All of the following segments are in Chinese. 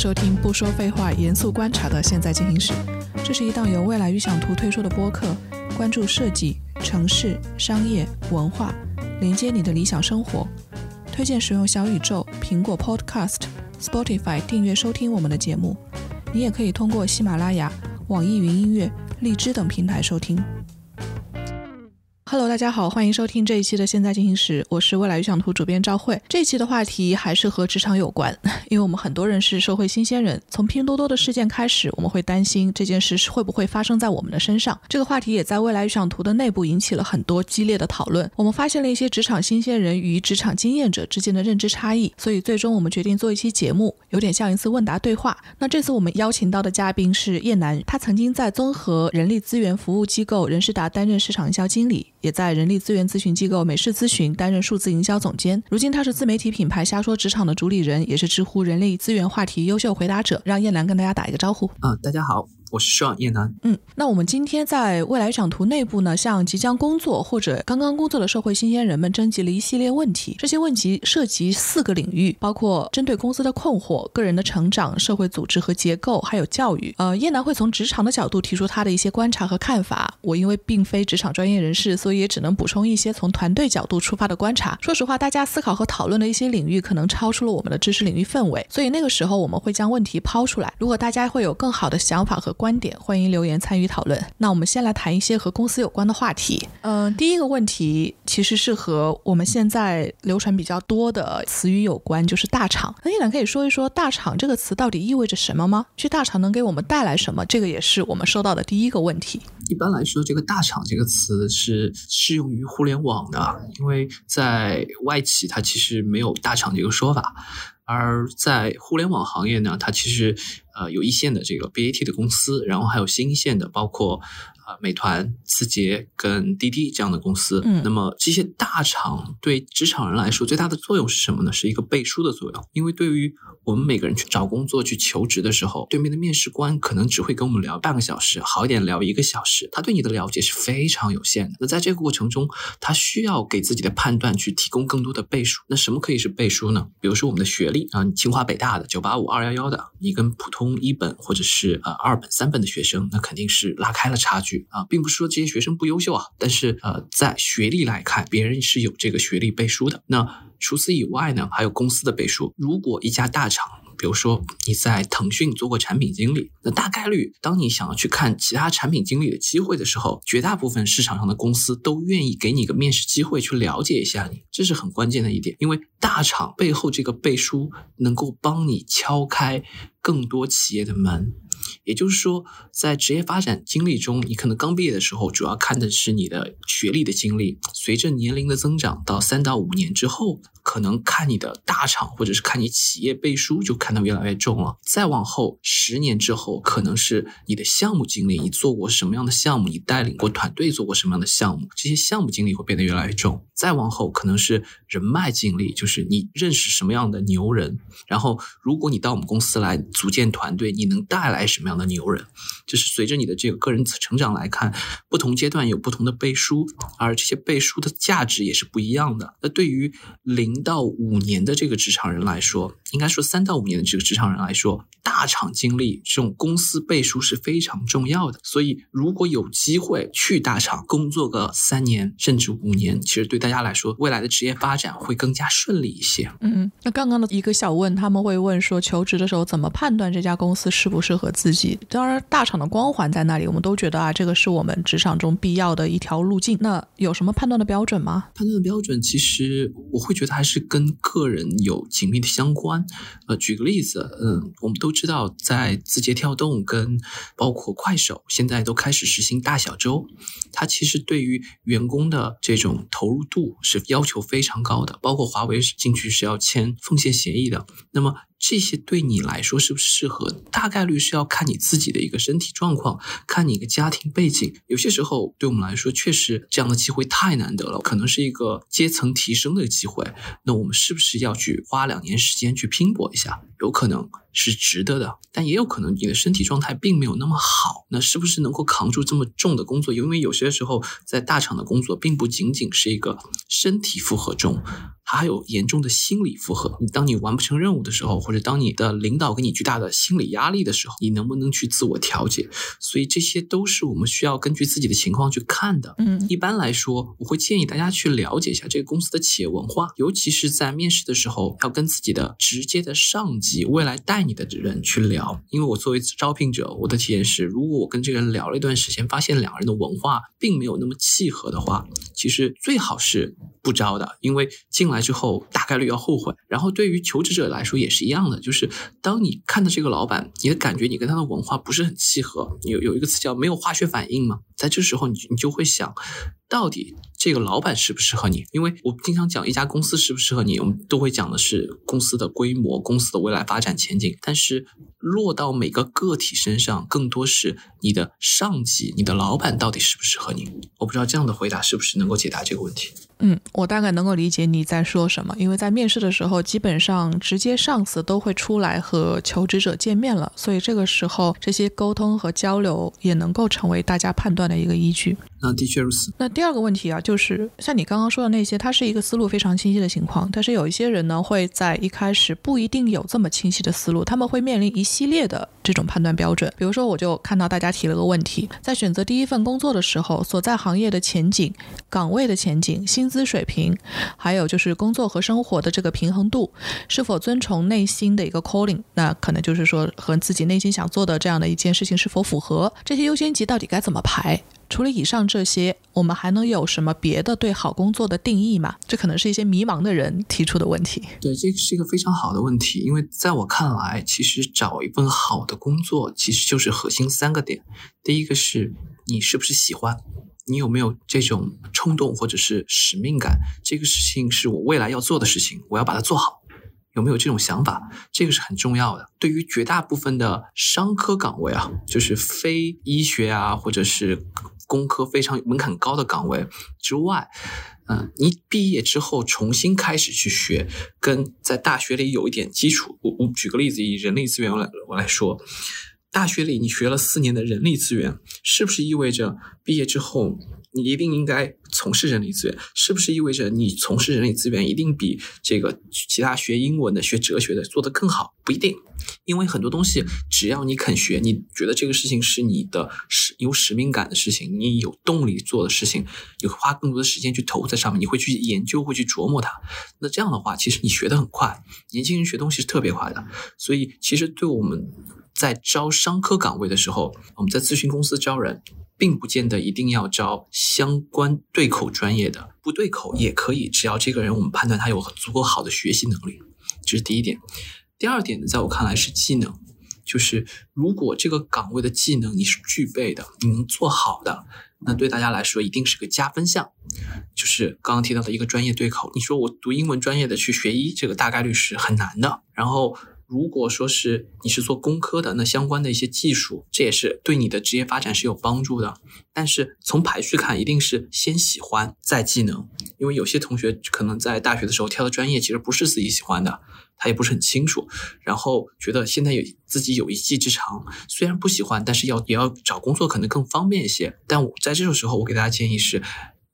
收听不说废话、严肃观察的现在进行时。这是一档由未来预想图推出的播客，关注设计、城市、商业、文化，连接你的理想生活。推荐使用小宇宙、苹果 Podcast、Spotify 订阅收听我们的节目。你也可以通过喜马拉雅、网易云音乐、荔枝等平台收听。Hello，大家好，欢迎收听这一期的《现在进行时》，我是未来预想图主编赵慧。这一期的话题还是和职场有关，因为我们很多人是社会新鲜人。从拼多多的事件开始，我们会担心这件事是会不会发生在我们的身上。这个话题也在未来预想图的内部引起了很多激烈的讨论。我们发现了一些职场新鲜人与职场经验者之间的认知差异，所以最终我们决定做一期节目，有点像一次问答对话。那这次我们邀请到的嘉宾是叶楠，他曾经在综合人力资源服务机构人事达担任市场营销经理。也在人力资源咨询机构美世咨询担任数字营销总监。如今他是自媒体品牌“瞎说职场”的主理人，也是知乎人力资源话题优秀回答者。让燕兰跟大家打一个招呼。啊，大家好。我是双叶楠。嗯，那我们今天在未来预想图内部呢，向即将工作或者刚刚工作的社会新鲜人们征集了一系列问题。这些问题涉及四个领域，包括针对公司的困惑、个人的成长、社会组织和结构，还有教育。呃，叶楠会从职场的角度提出他的一些观察和看法。我因为并非职场专业人士，所以也只能补充一些从团队角度出发的观察。说实话，大家思考和讨论的一些领域可能超出了我们的知识领域氛围，所以那个时候我们会将问题抛出来。如果大家会有更好的想法和观点，欢迎留言参与讨论。那我们先来谈一些和公司有关的话题。嗯，第一个问题其实是和我们现在流传比较多的词语有关，就是大厂。那叶楠可以说一说“大厂”这个词到底意味着什么吗？去大厂能给我们带来什么？这个也是我们收到的第一个问题。一般来说，这个“大厂”这个词是适用于互联网的，因为在外企它其实没有“大厂”这个说法。而在互联网行业呢，它其实呃有一线的这个 BAT 的公司，然后还有新一线的，包括呃美团、字节跟滴滴这样的公司。嗯，那么这些大厂对职场人来说最大的作用是什么呢？是一个背书的作用，因为对于我们每个人去找工作、去求职的时候，对面的面试官可能只会跟我们聊半个小时，好一点聊一个小时，他对你的了解是非常有限的。那在这个过程中，他需要给自己的判断去提供更多的背书。那什么可以是背书呢？比如说我们的学历啊，你清华北大的、九八五、二幺幺的，你跟普通一本或者是呃二本、三本的学生，那肯定是拉开了差距啊，并不是说这些学生不优秀啊，但是呃在学历来看，别人是有这个学历背书的。那除此以外呢，还有公司的背书。如果一家大厂，比如说你在腾讯做过产品经理，那大概率当你想要去看其他产品经理的机会的时候，绝大部分市场上的公司都愿意给你个面试机会，去了解一下你，这是很关键的一点。因为大厂背后这个背书，能够帮你敲开更多企业的门。也就是说，在职业发展经历中，你可能刚毕业的时候，主要看的是你的学历的经历。随着年龄的增长，到三到五年之后，可能看你的大厂或者是看你企业背书，就看得越来越重了。再往后十年之后，可能是你的项目经历，你做过什么样的项目，你带领过团队做过什么样的项目，这些项目经历会变得越来越重。再往后，可能是人脉经历，就是你认识什么样的牛人。然后，如果你到我们公司来组建团队，你能带来什么样的牛人？就是随着你的这个个人成长来看，不同阶段有不同的背书，而这些背书的价值也是不一样的。那对于零到五年的这个职场人来说，应该说三到五年的这个职场人来说，大厂经历这种公司背书是非常重要的。所以，如果有机会去大厂工作个三年甚至五年，其实对大家来说，未来的职业发展会更加顺利一些。嗯，那刚刚的一个小问，他们会问说，求职的时候怎么判断这家公司适不适合自己？当然，大厂的光环在那里，我们都觉得啊，这个是我们职场中必要的一条路径。那有什么判断的标准吗？判断的标准，其实我会觉得还是跟个人有紧密的相关。呃，举个例子，嗯，我们都知道，在字节跳动跟包括快手，现在都开始实行大小周，它其实对于员工的这种投入度是要求非常高的，包括华为进去是要签奉献协议的。那么这些对你来说是不是适合？大概率是要看你自己的一个身体状况，看你一个家庭背景。有些时候对我们来说，确实这样的机会太难得了，可能是一个阶层提升的机会。那我们是不是要去花两年时间去拼搏一下？有可能是值得的，但也有可能你的身体状态并没有那么好。那是不是能够扛住这么重的工作？因为有些时候在大厂的工作，并不仅仅是一个身体负荷重。它还有严重的心理负荷。你当你完不成任务的时候，或者当你的领导给你巨大的心理压力的时候，你能不能去自我调节？所以这些都是我们需要根据自己的情况去看的。嗯，一般来说，我会建议大家去了解一下这个公司的企业文化，尤其是在面试的时候，要跟自己的直接的上级、未来带爱你的人去聊。因为我作为招聘者，我的体验是，如果我跟这个人聊了一段时间，发现两个人的文化并没有那么契合的话，其实最好是不招的，因为进来之后大概率要后悔。然后对于求职者来说也是一样的，就是当你看到这个老板，你的感觉你跟他的文化不是很契合，有有一个词叫没有化学反应嘛，在这时候你你就会想。到底这个老板适不适合你？因为我经常讲一家公司适不适合你，我们都会讲的是公司的规模、公司的未来发展前景。但是落到每个个体身上，更多是你的上级、你的老板到底适不适合你。我不知道这样的回答是不是能够解答这个问题。嗯，我大概能够理解你在说什么，因为在面试的时候，基本上直接上司都会出来和求职者见面了，所以这个时候这些沟通和交流也能够成为大家判断的一个依据。那的确如此。那第二个问题啊，就是像你刚刚说的那些，它是一个思路非常清晰的情况，但是有一些人呢，会在一开始不一定有这么清晰的思路，他们会面临一系列的这种判断标准。比如说，我就看到大家提了个问题，在选择第一份工作的时候，所在行业的前景、岗位的前景、薪资水平，还有就是工作和生活的这个平衡度，是否遵从内心的一个 calling，那可能就是说和自己内心想做的这样的一件事情是否符合，这些优先级到底该怎么排？除了以上这些，我们还能有什么别的对好工作的定义吗？这可能是一些迷茫的人提出的问题。对，这是一个非常好的问题，因为在我看来，其实找一份好的工作，其实就是核心三个点。第一个是你是不是喜欢，你有没有这种冲动或者是使命感，这个事情是我未来要做的事情，我要把它做好。有没有这种想法？这个是很重要的。对于绝大部分的商科岗位啊，就是非医学啊，或者是工科非常门槛高的岗位之外，嗯，你毕业之后重新开始去学，跟在大学里有一点基础。我我举个例子，以人力资源来我来说，大学里你学了四年的人力资源，是不是意味着毕业之后？你一定应该从事人力资源，是不是意味着你从事人力资源一定比这个其他学英文的、学哲学的做得更好？不一定，因为很多东西只要你肯学，你觉得这个事情是你的使有使命感的事情，你有动力做的事情，你花更多的时间去投在上面，你会去研究，会去琢磨它。那这样的话，其实你学得很快，年轻人学东西是特别快的。所以，其实对我们在招商科岗位的时候，我们在咨询公司招人。并不见得一定要招相关对口专业的，不对口也可以，只要这个人我们判断他有足够好的学习能力，这是第一点。第二点呢，在我看来是技能，就是如果这个岗位的技能你是具备的，你能做好的，那对大家来说一定是个加分项。就是刚刚提到的一个专业对口，你说我读英文专业的去学医，这个大概率是很难的。然后。如果说是你是做工科的，那相关的一些技术，这也是对你的职业发展是有帮助的。但是从排序看，一定是先喜欢再技能，因为有些同学可能在大学的时候挑的专业其实不是自己喜欢的，他也不是很清楚，然后觉得现在有自己有一技之长，虽然不喜欢，但是要也要找工作可能更方便一些。但我在这种时候，我给大家建议是。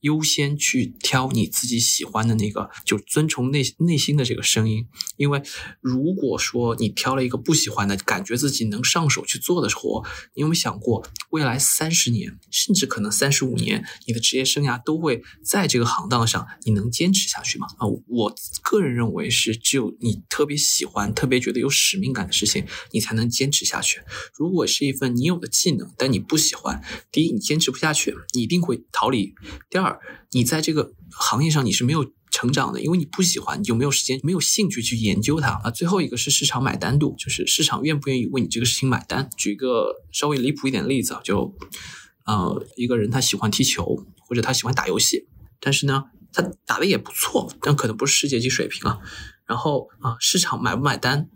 优先去挑你自己喜欢的那个，就遵从内内心的这个声音。因为如果说你挑了一个不喜欢的，感觉自己能上手去做的活，你有没有想过，未来三十年，甚至可能三十五年，你的职业生涯都会在这个行当上，你能坚持下去吗？啊，我个人认为是，只有你特别喜欢、特别觉得有使命感的事情，你才能坚持下去。如果是一份你有的技能，但你不喜欢，第一，你坚持不下去，你一定会逃离；第二，你在这个行业上你是没有成长的，因为你不喜欢，你就没有时间、没有兴趣去研究它啊。最后一个是市场买单度，就是市场愿不愿意为你这个事情买单。举一个稍微离谱一点的例子啊，就呃一个人他喜欢踢球或者他喜欢打游戏，但是呢他打的也不错，但可能不是世界级水平啊。然后啊市场买不买单？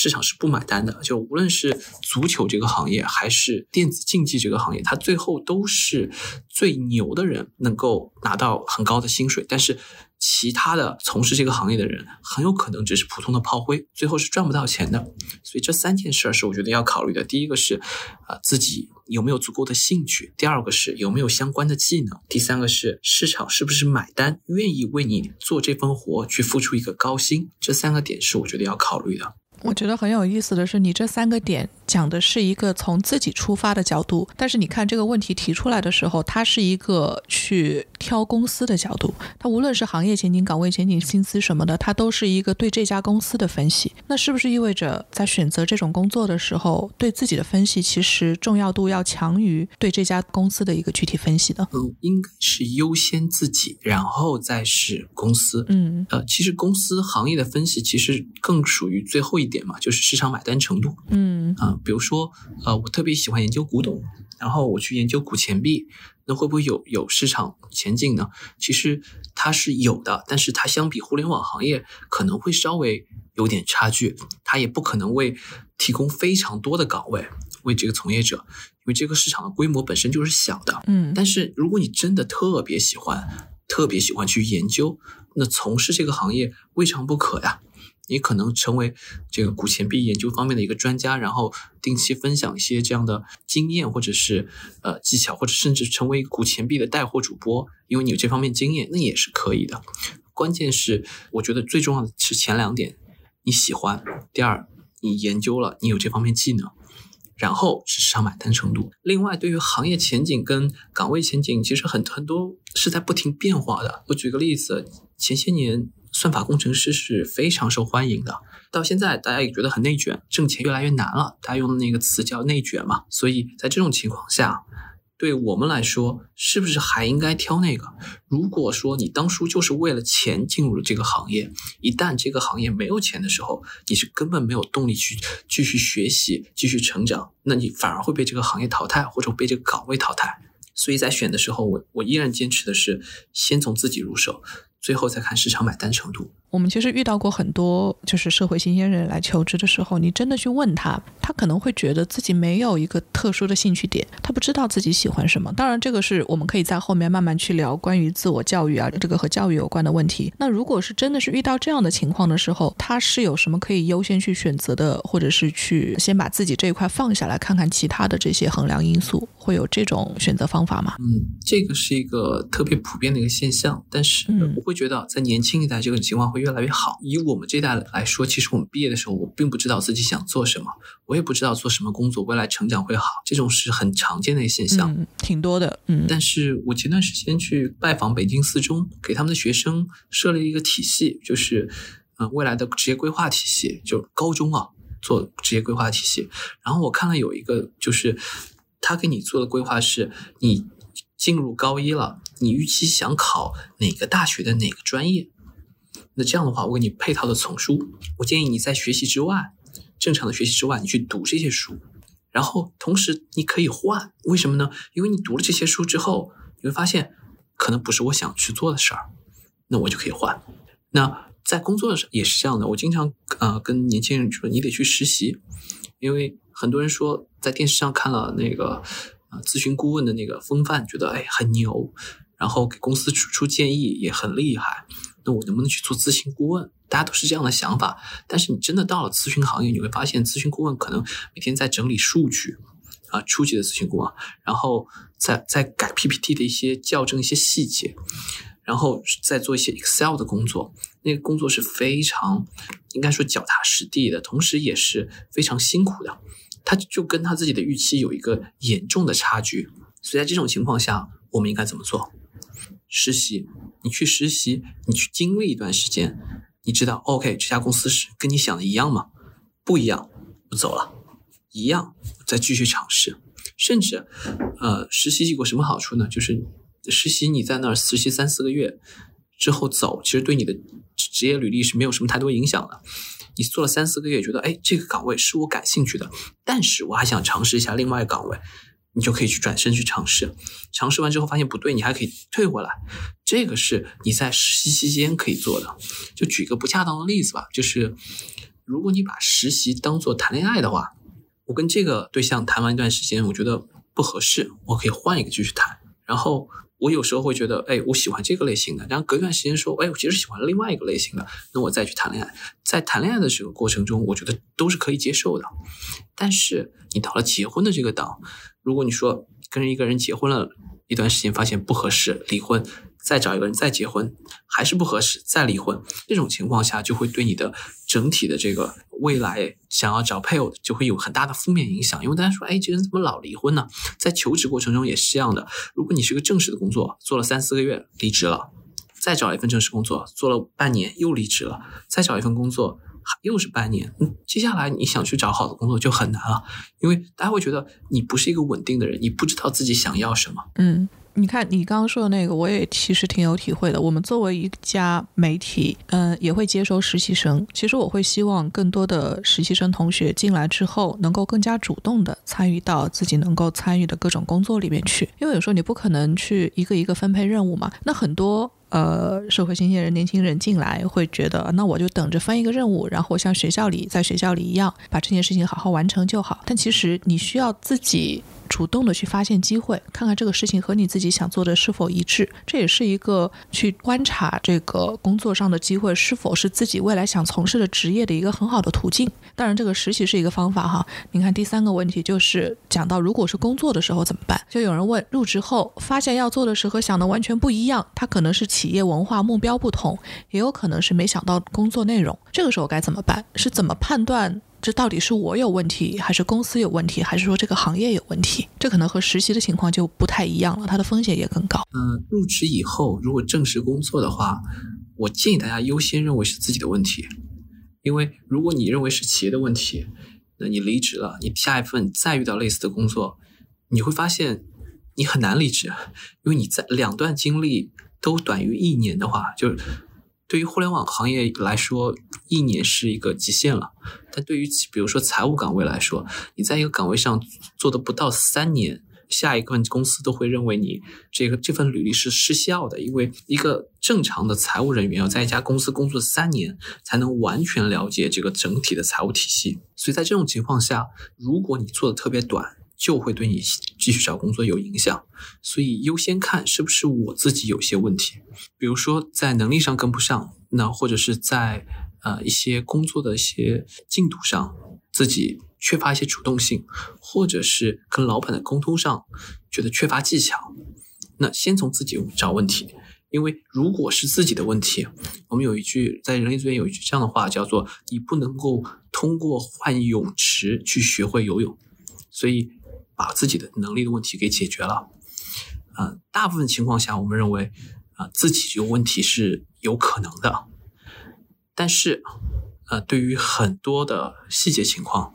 市场是不买单的，就无论是足球这个行业，还是电子竞技这个行业，它最后都是最牛的人能够拿到很高的薪水。但是其他的从事这个行业的人很有可能只是普通的炮灰，最后是赚不到钱的。所以这三件事是我觉得要考虑的。第一个是，啊自己有没有足够的兴趣；第二个是有没有相关的技能；第三个是市场是不是买单，愿意为你做这份活去付出一个高薪。这三个点是我觉得要考虑的。我觉得很有意思的是，你这三个点讲的是一个从自己出发的角度，但是你看这个问题提出来的时候，它是一个去挑公司的角度。它无论是行业前景、岗位前景、薪资什么的，它都是一个对这家公司的分析。那是不是意味着在选择这种工作的时候，对自己的分析其实重要度要强于对这家公司的一个具体分析的？嗯，应该是优先自己，然后再是公司。嗯，呃，其实公司行业的分析其实更属于最后一。点嘛，就是市场买单程度。嗯啊，比如说，呃，我特别喜欢研究古董，然后我去研究古钱币，那会不会有有市场前景呢？其实它是有的，但是它相比互联网行业可能会稍微有点差距，它也不可能为提供非常多的岗位为这个从业者，因为这个市场的规模本身就是小的。嗯，但是如果你真的特别喜欢，特别喜欢去研究，那从事这个行业未尝不可呀。你可能成为这个古钱币研究方面的一个专家，然后定期分享一些这样的经验，或者是呃技巧，或者甚至成为古钱币的带货主播，因为你有这方面经验，那也是可以的。关键是我觉得最重要的是前两点，你喜欢；第二，你研究了，你有这方面技能；然后是市场买单程度。另外，对于行业前景跟岗位前景，其实很很多是在不停变化的。我举个例子，前些年。算法工程师是非常受欢迎的，到现在大家也觉得很内卷，挣钱越来越难了。大家用的那个词叫内卷嘛。所以在这种情况下，对我们来说，是不是还应该挑那个？如果说你当初就是为了钱进入了这个行业，一旦这个行业没有钱的时候，你是根本没有动力去继续学习、继续成长，那你反而会被这个行业淘汰，或者被这个岗位淘汰。所以在选的时候，我我依然坚持的是先从自己入手。最后再看市场买单程度。我们其实遇到过很多，就是社会新鲜人来求职的时候，你真的去问他，他可能会觉得自己没有一个特殊的兴趣点，他不知道自己喜欢什么。当然，这个是我们可以在后面慢慢去聊关于自我教育啊，这个和教育有关的问题。那如果是真的是遇到这样的情况的时候，他是有什么可以优先去选择的，或者是去先把自己这一块放下来，看看其他的这些衡量因素，会有这种选择方法吗？嗯，这个是一个特别普遍的一个现象，但是我会觉得在年轻一代这个情况会越来越好。以我们这代来说，其实我们毕业的时候，我并不知道自己想做什么，我也不知道做什么工作未来成长会好，这种是很常见的现象，嗯，挺多的。嗯，但是我前段时间去拜访北京四中，给他们的学生设立一个体系，就是嗯未来的职业规划体系，就高中啊做职业规划体系。然后我看了有一个，就是他给你做的规划是，你进入高一了，你预期想考哪个大学的哪个专业。那这样的话，我给你配套的丛书。我建议你在学习之外，正常的学习之外，你去读这些书。然后同时你可以换，为什么呢？因为你读了这些书之后，你会发现可能不是我想去做的事儿，那我就可以换。那在工作上也是这样的。我经常呃跟年轻人说，你得去实习，因为很多人说在电视上看了那个呃咨询顾问的那个风范，觉得哎很牛，然后给公司出出建议也很厉害。那我能不能去做咨询顾问？大家都是这样的想法，但是你真的到了咨询行业，你会发现咨询顾问可能每天在整理数据，啊，初级的咨询顾问，然后在在改 PPT 的一些校正一些细节，然后再做一些 Excel 的工作，那个工作是非常应该说脚踏实地的，同时也是非常辛苦的，他就跟他自己的预期有一个严重的差距，所以在这种情况下，我们应该怎么做？实习，你去实习，你去经历一段时间，你知道，OK，这家公司是跟你想的一样吗？不一样，不走了。一样，再继续尝试。甚至，呃，实习有个什么好处呢？就是实习你在那儿实习三四个月之后走，其实对你的职业履历是没有什么太多影响的。你做了三四个月，觉得哎，这个岗位是我感兴趣的，但是我还想尝试一下另外一个岗位。你就可以去转身去尝试，尝试完之后发现不对，你还可以退回来。这个是你在实习期间可以做的。就举个不恰当的例子吧，就是如果你把实习当做谈恋爱的话，我跟这个对象谈完一段时间，我觉得不合适，我可以换一个继续谈。然后我有时候会觉得，哎，我喜欢这个类型的，然后隔一段时间说，哎，我其实喜欢另外一个类型的，那我再去谈恋爱。在谈恋爱的这个过程中，我觉得都是可以接受的。但是你到了结婚的这个档，如果你说跟一个人结婚了一段时间，发现不合适，离婚。再找一个人再结婚还是不合适，再离婚，这种情况下就会对你的整体的这个未来想要找配偶就会有很大的负面影响。因为大家说，哎，这人怎么老离婚呢？在求职过程中也是这样的。如果你是个正式的工作，做了三四个月离职了，再找一份正式工作，做了半年又离职了，再找一份工作又是半年，接下来你想去找好的工作就很难了，因为大家会觉得你不是一个稳定的人，你不知道自己想要什么，嗯。你看，你刚刚说的那个，我也其实挺有体会的。我们作为一家媒体，嗯，也会接收实习生。其实我会希望更多的实习生同学进来之后，能够更加主动的参与到自己能够参与的各种工作里面去。因为有时候你不可能去一个一个分配任务嘛。那很多呃社会新鲜人、年轻人进来会觉得，那我就等着分一个任务，然后像学校里在学校里一样，把这件事情好好完成就好。但其实你需要自己。主动的去发现机会，看看这个事情和你自己想做的是否一致，这也是一个去观察这个工作上的机会是否是自己未来想从事的职业的一个很好的途径。当然，这个实习是一个方法哈。你看第三个问题就是讲到，如果是工作的时候怎么办？就有人问，入职后发现要做的事和想的完全不一样，他可能是企业文化目标不同，也有可能是没想到工作内容。这个时候该怎么办？是怎么判断？这到底是我有问题，还是公司有问题，还是说这个行业有问题？这可能和实习的情况就不太一样了，它的风险也更高。嗯，入职以后如果正式工作的话，我建议大家优先认为是自己的问题，因为如果你认为是企业的问题，那你离职了，你下一份再遇到类似的工作，你会发现你很难离职，因为你在两段经历都短于一年的话，就。对于互联网行业来说，一年是一个极限了。但对于比如说财务岗位来说，你在一个岗位上做的不到三年，下一份公司都会认为你这个这份履历是失效的。因为一个正常的财务人员要在一家公司工作三年，才能完全了解这个整体的财务体系。所以在这种情况下，如果你做的特别短，就会对你继续找工作有影响，所以优先看是不是我自己有些问题，比如说在能力上跟不上，那或者是在呃一些工作的一些进度上自己缺乏一些主动性，或者是跟老板的沟通上觉得缺乏技巧，那先从自己找问题，因为如果是自己的问题，我们有一句在人力资源有一句这样的话叫做你不能够通过换泳池去学会游泳，所以。把自己的能力的问题给解决了，嗯，大部分情况下，我们认为啊自己有问题是有可能的，但是，呃，对于很多的细节情况，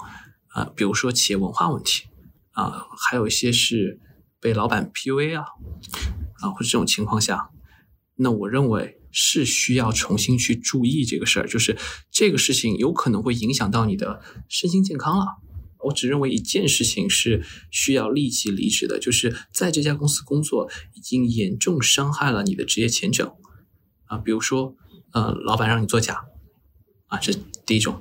啊，比如说企业文化问题，啊，还有一些是被老板 PUA 啊，啊，或者这种情况下，那我认为是需要重新去注意这个事儿，就是这个事情有可能会影响到你的身心健康了。我只认为一件事情是需要立即离职的，就是在这家公司工作已经严重伤害了你的职业前程啊，比如说，呃，老板让你作假啊，这第一种；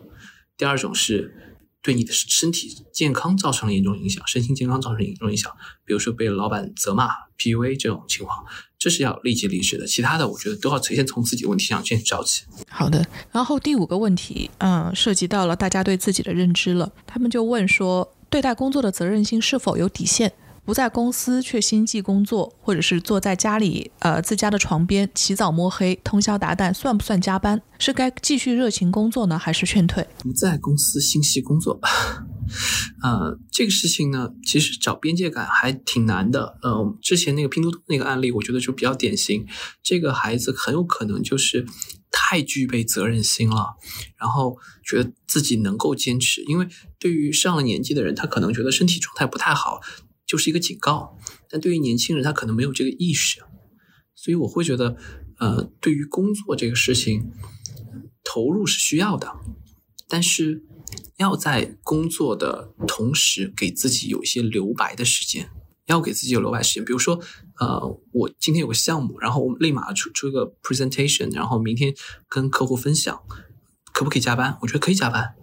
第二种是对你的身体健康造成了严重影响，身心健康造成严重影响，比如说被老板责骂、PUA 这种情况。这是要立即离职的，其他的我觉得都要先从自己的问题上先找起。好的，然后第五个问题，嗯，涉及到了大家对自己的认知了。他们就问说，对待工作的责任心是否有底线？不在公司却心系工作，或者是坐在家里，呃，自家的床边起早摸黑、通宵达旦，算不算加班？是该继续热情工作呢，还是劝退？不在公司心系工作，呃，这个事情呢，其实找边界感还挺难的。呃，之前那个拼多多那个案例，我觉得就比较典型。这个孩子很有可能就是太具备责任心了，然后觉得自己能够坚持，因为对于上了年纪的人，他可能觉得身体状态不太好。就是一个警告，但对于年轻人，他可能没有这个意识，所以我会觉得，呃，对于工作这个事情，投入是需要的，但是要在工作的同时，给自己有一些留白的时间，要给自己有留白时间。比如说，呃，我今天有个项目，然后我立马出出一个 presentation，然后明天跟客户分享，可不可以加班？我觉得可以加班。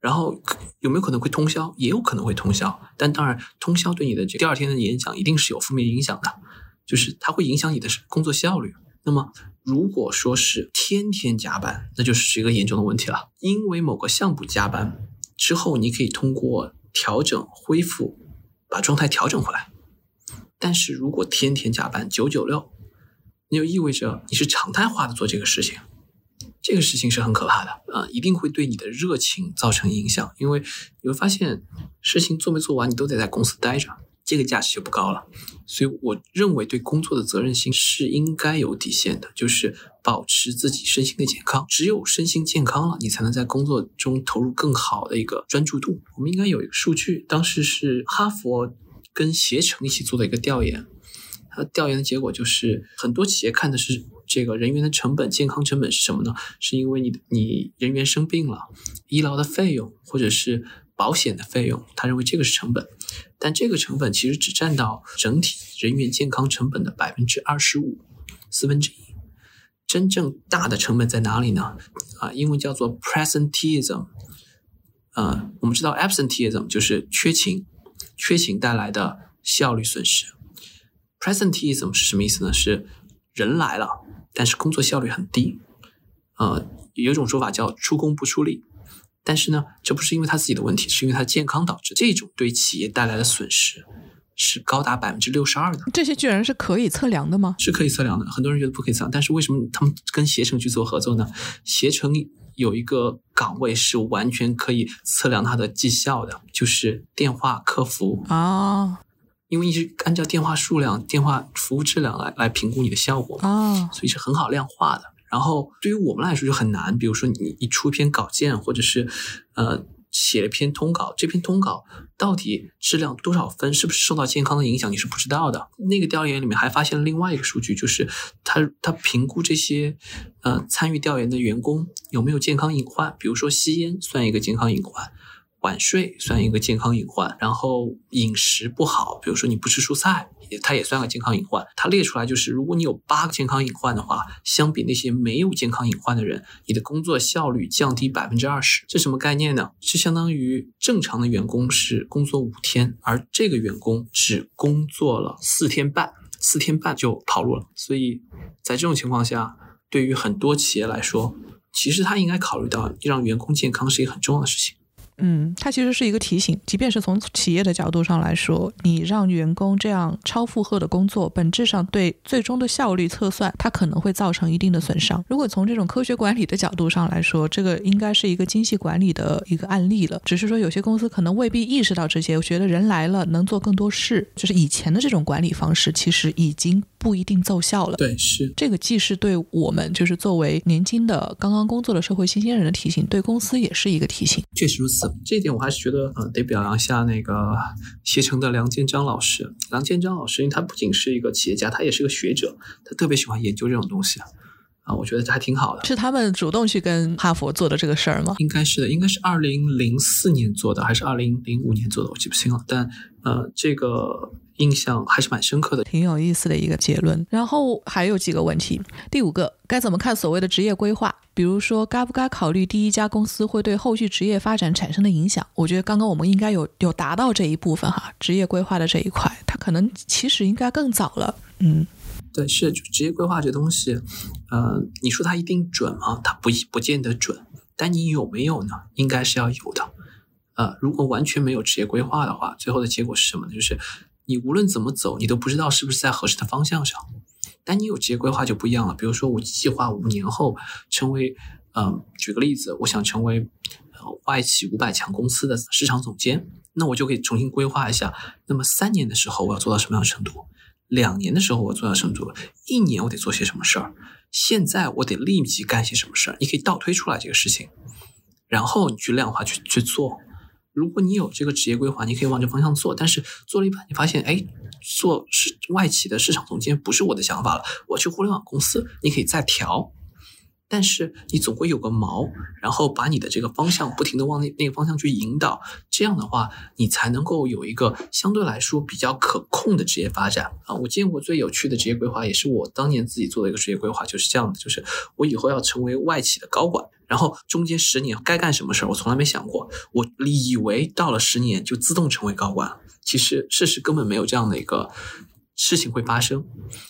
然后有没有可能会通宵？也有可能会通宵，但当然通宵对你的这第二天的演讲一定是有负面影响的。就是它会影响你的工作效率。那么如果说是天天加班，那就是一个严重的问题了。因为某个项目加班之后，你可以通过调整恢复，把状态调整回来。但是如果天天加班九九六，那就意味着你是常态化的做这个事情，这个事情是很可怕的啊，一定会对你的热情造成影响。因为你会发现事情做没做完，你都得在公司待着，这个价值就不高了。所以我认为对工作的责任心是应该有底线的，就是保持自己身心的健康。只有身心健康了，你才能在工作中投入更好的一个专注度。我们应该有一个数据，当时是哈佛。跟携程一起做的一个调研，它调研的结果就是，很多企业看的是这个人员的成本、健康成本是什么呢？是因为你你人员生病了，医疗的费用或者是保险的费用，他认为这个是成本，但这个成本其实只占到整体人员健康成本的百分之二十五，四分之一。真正大的成本在哪里呢？啊，英文叫做 presenteeism，啊，我们知道 absenteeism 就是缺勤。缺勤带来的效率损失，presenteeism 是什么意思呢？是人来了，但是工作效率很低。呃，有一种说法叫出工不出力，但是呢，这不是因为他自己的问题，是因为他健康导致。这种对企业带来的损失是高达百分之六十二的。这些居然是可以测量的吗？是可以测量的。很多人觉得不可以测量，但是为什么他们跟携程去做合作呢？携程。有一个岗位是完全可以测量它的绩效的，就是电话客服啊，因为你是按照电话数量、电话服务质量来来评估你的效果啊，所以是很好量化的。然后对于我们来说就很难，比如说你你出一篇稿件，或者是呃。写了篇通稿，这篇通稿到底质量多少分，是不是受到健康的影响，你是不知道的。那个调研里面还发现了另外一个数据，就是他他评估这些呃参与调研的员工有没有健康隐患，比如说吸烟算一个健康隐患。晚睡算一个健康隐患，然后饮食不好，比如说你不吃蔬菜，也它也算个健康隐患。它列出来就是，如果你有八个健康隐患的话，相比那些没有健康隐患的人，你的工作效率降低百分之二十。这什么概念呢？是相当于正常的员工是工作五天，而这个员工只工作了四天半，四天半就跑路了。所以在这种情况下，对于很多企业来说，其实他应该考虑到让员工健康是一个很重要的事情。嗯，它其实是一个提醒，即便是从企业的角度上来说，你让员工这样超负荷的工作，本质上对最终的效率测算，它可能会造成一定的损伤。如果从这种科学管理的角度上来说，这个应该是一个精细管理的一个案例了。只是说有些公司可能未必意识到这些，我觉得人来了能做更多事，就是以前的这种管理方式其实已经不一定奏效了。对，是这个既是对我们就是作为年轻的刚刚工作的社会新鲜人的提醒，对公司也是一个提醒。确实如此。这一点我还是觉得，嗯，得表扬一下那个携程的梁建章老师。梁建章老师，因为他不仅是一个企业家，他也是个学者，他特别喜欢研究这种东西啊，我觉得这还挺好的。是他们主动去跟哈佛做的这个事儿吗？应该是的，应该是二零零四年做的，还是二零零五年做的，我记不清了。但呃，这个。印象还是蛮深刻的，挺有意思的一个结论。然后还有几个问题。第五个，该怎么看所谓的职业规划？比如说，该不该考虑第一家公司会对后续职业发展产生的影响？我觉得刚刚我们应该有有达到这一部分哈，职业规划的这一块，它可能其实应该更早了。嗯，对，是就职业规划这东西，呃，你说它一定准吗？它不不见得准，但你有没有呢？应该是要有的。呃，如果完全没有职业规划的话，最后的结果是什么呢？就是你无论怎么走，你都不知道是不是在合适的方向上。但你有职业规划就不一样了。比如说，我计划五年后成为，嗯，举个例子，我想成为外企五百强公司的市场总监，那我就可以重新规划一下。那么三年的时候我要做到什么样的程度？两年的时候我做到什么程度？一年我得做些什么事儿？现在我得立即干些什么事儿？你可以倒推出来这个事情，然后你去量化去去做。如果你有这个职业规划，你可以往这方向做。但是做了一半，你发现，哎，做是外企的市场总监不是我的想法了，我去互联网公司，你可以再调。但是你总会有个锚，然后把你的这个方向不停的往那那个方向去引导。这样的话，你才能够有一个相对来说比较可控的职业发展啊。我见过最有趣的职业规划，也是我当年自己做的一个职业规划，就是这样的：就是我以后要成为外企的高管。然后中间十年该干什么事儿，我从来没想过。我以为到了十年就自动成为高管，其实事实根本没有这样的一个事情会发生，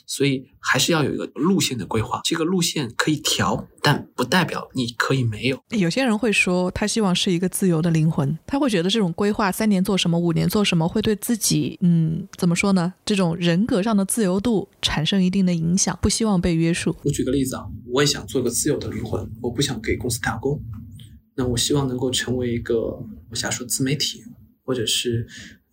所以还是要有一个路线的规划。这个路线可以调，但不代表你可以没有。有些人会说，他希望是一个自由的灵魂，他会觉得这种规划三年做什么，五年做什么，会对自己，嗯，怎么说呢？这种人格上的自由度产生一定的影响，不希望被约束。我举个例子啊，我也想做个自由的灵魂，我不想给公司打工，那我希望能够成为一个，我想说自媒体，或者是。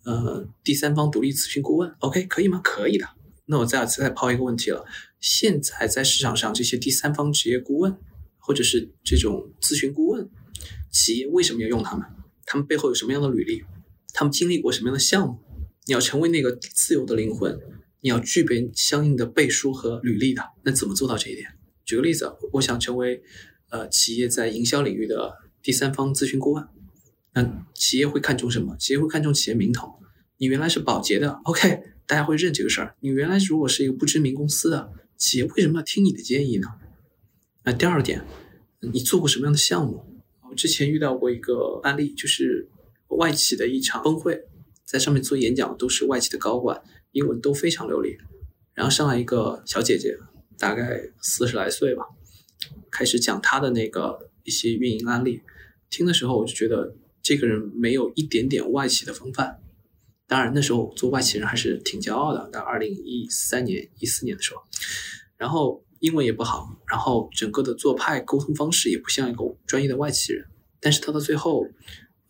呃，第三方独立咨询顾问，OK，可以吗？可以的。那我再再抛一个问题了：现在在市场上，这些第三方职业顾问，或者是这种咨询顾问，企业为什么要用他们？他们背后有什么样的履历？他们经历过什么样的项目？你要成为那个自由的灵魂，你要具备相应的背书和履历的。那怎么做到这一点？举个例子，我想成为呃企业在营销领域的第三方咨询顾问。那企业会看重什么？企业会看重企业名头。你原来是保洁的，OK，大家会认这个事儿。你原来如果是一个不知名公司的企业，为什么要听你的建议呢？那第二点，你做过什么样的项目？我之前遇到过一个案例，就是外企的一场峰会，在上面做演讲都是外企的高管，英文都非常流利。然后上来一个小姐姐，大概四十来岁吧，开始讲她的那个一些运营案例。听的时候我就觉得。这个人没有一点点外企的风范，当然那时候做外企人还是挺骄傲的。在二零一三年、一四年的时候，然后英文也不好，然后整个的做派沟通方式也不像一个专业的外企人。但是他到最后，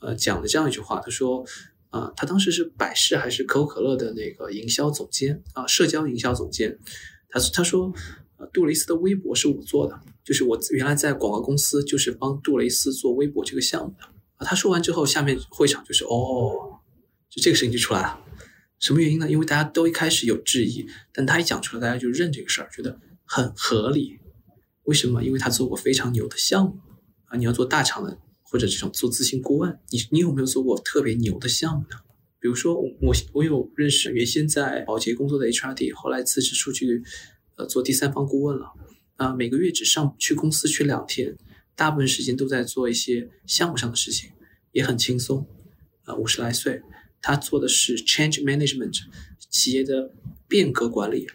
呃，讲了这样一句话，他说：“啊，他当时是百事还是可口可乐的那个营销总监啊，社交营销总监。他他说，呃，杜蕾斯的微博是我做的，就是我原来在广告公司就是帮杜蕾斯做微博这个项目的。”他说完之后，下面会场就是哦，就这个声音就出来了。什么原因呢？因为大家都一开始有质疑，但他一讲出来，大家就认这个事儿，觉得很合理。为什么？因为他做过非常牛的项目啊！你要做大厂的或者这种做咨询顾问，你你有没有做过特别牛的项目呢？比如说，我我我有认识原先在保洁工作的 HRD，后来辞职出去呃做第三方顾问了啊，每个月只上去公司去两天。大部分时间都在做一些项目上的事情，也很轻松。啊，五十来岁，他做的是 change management，企业的变革管理。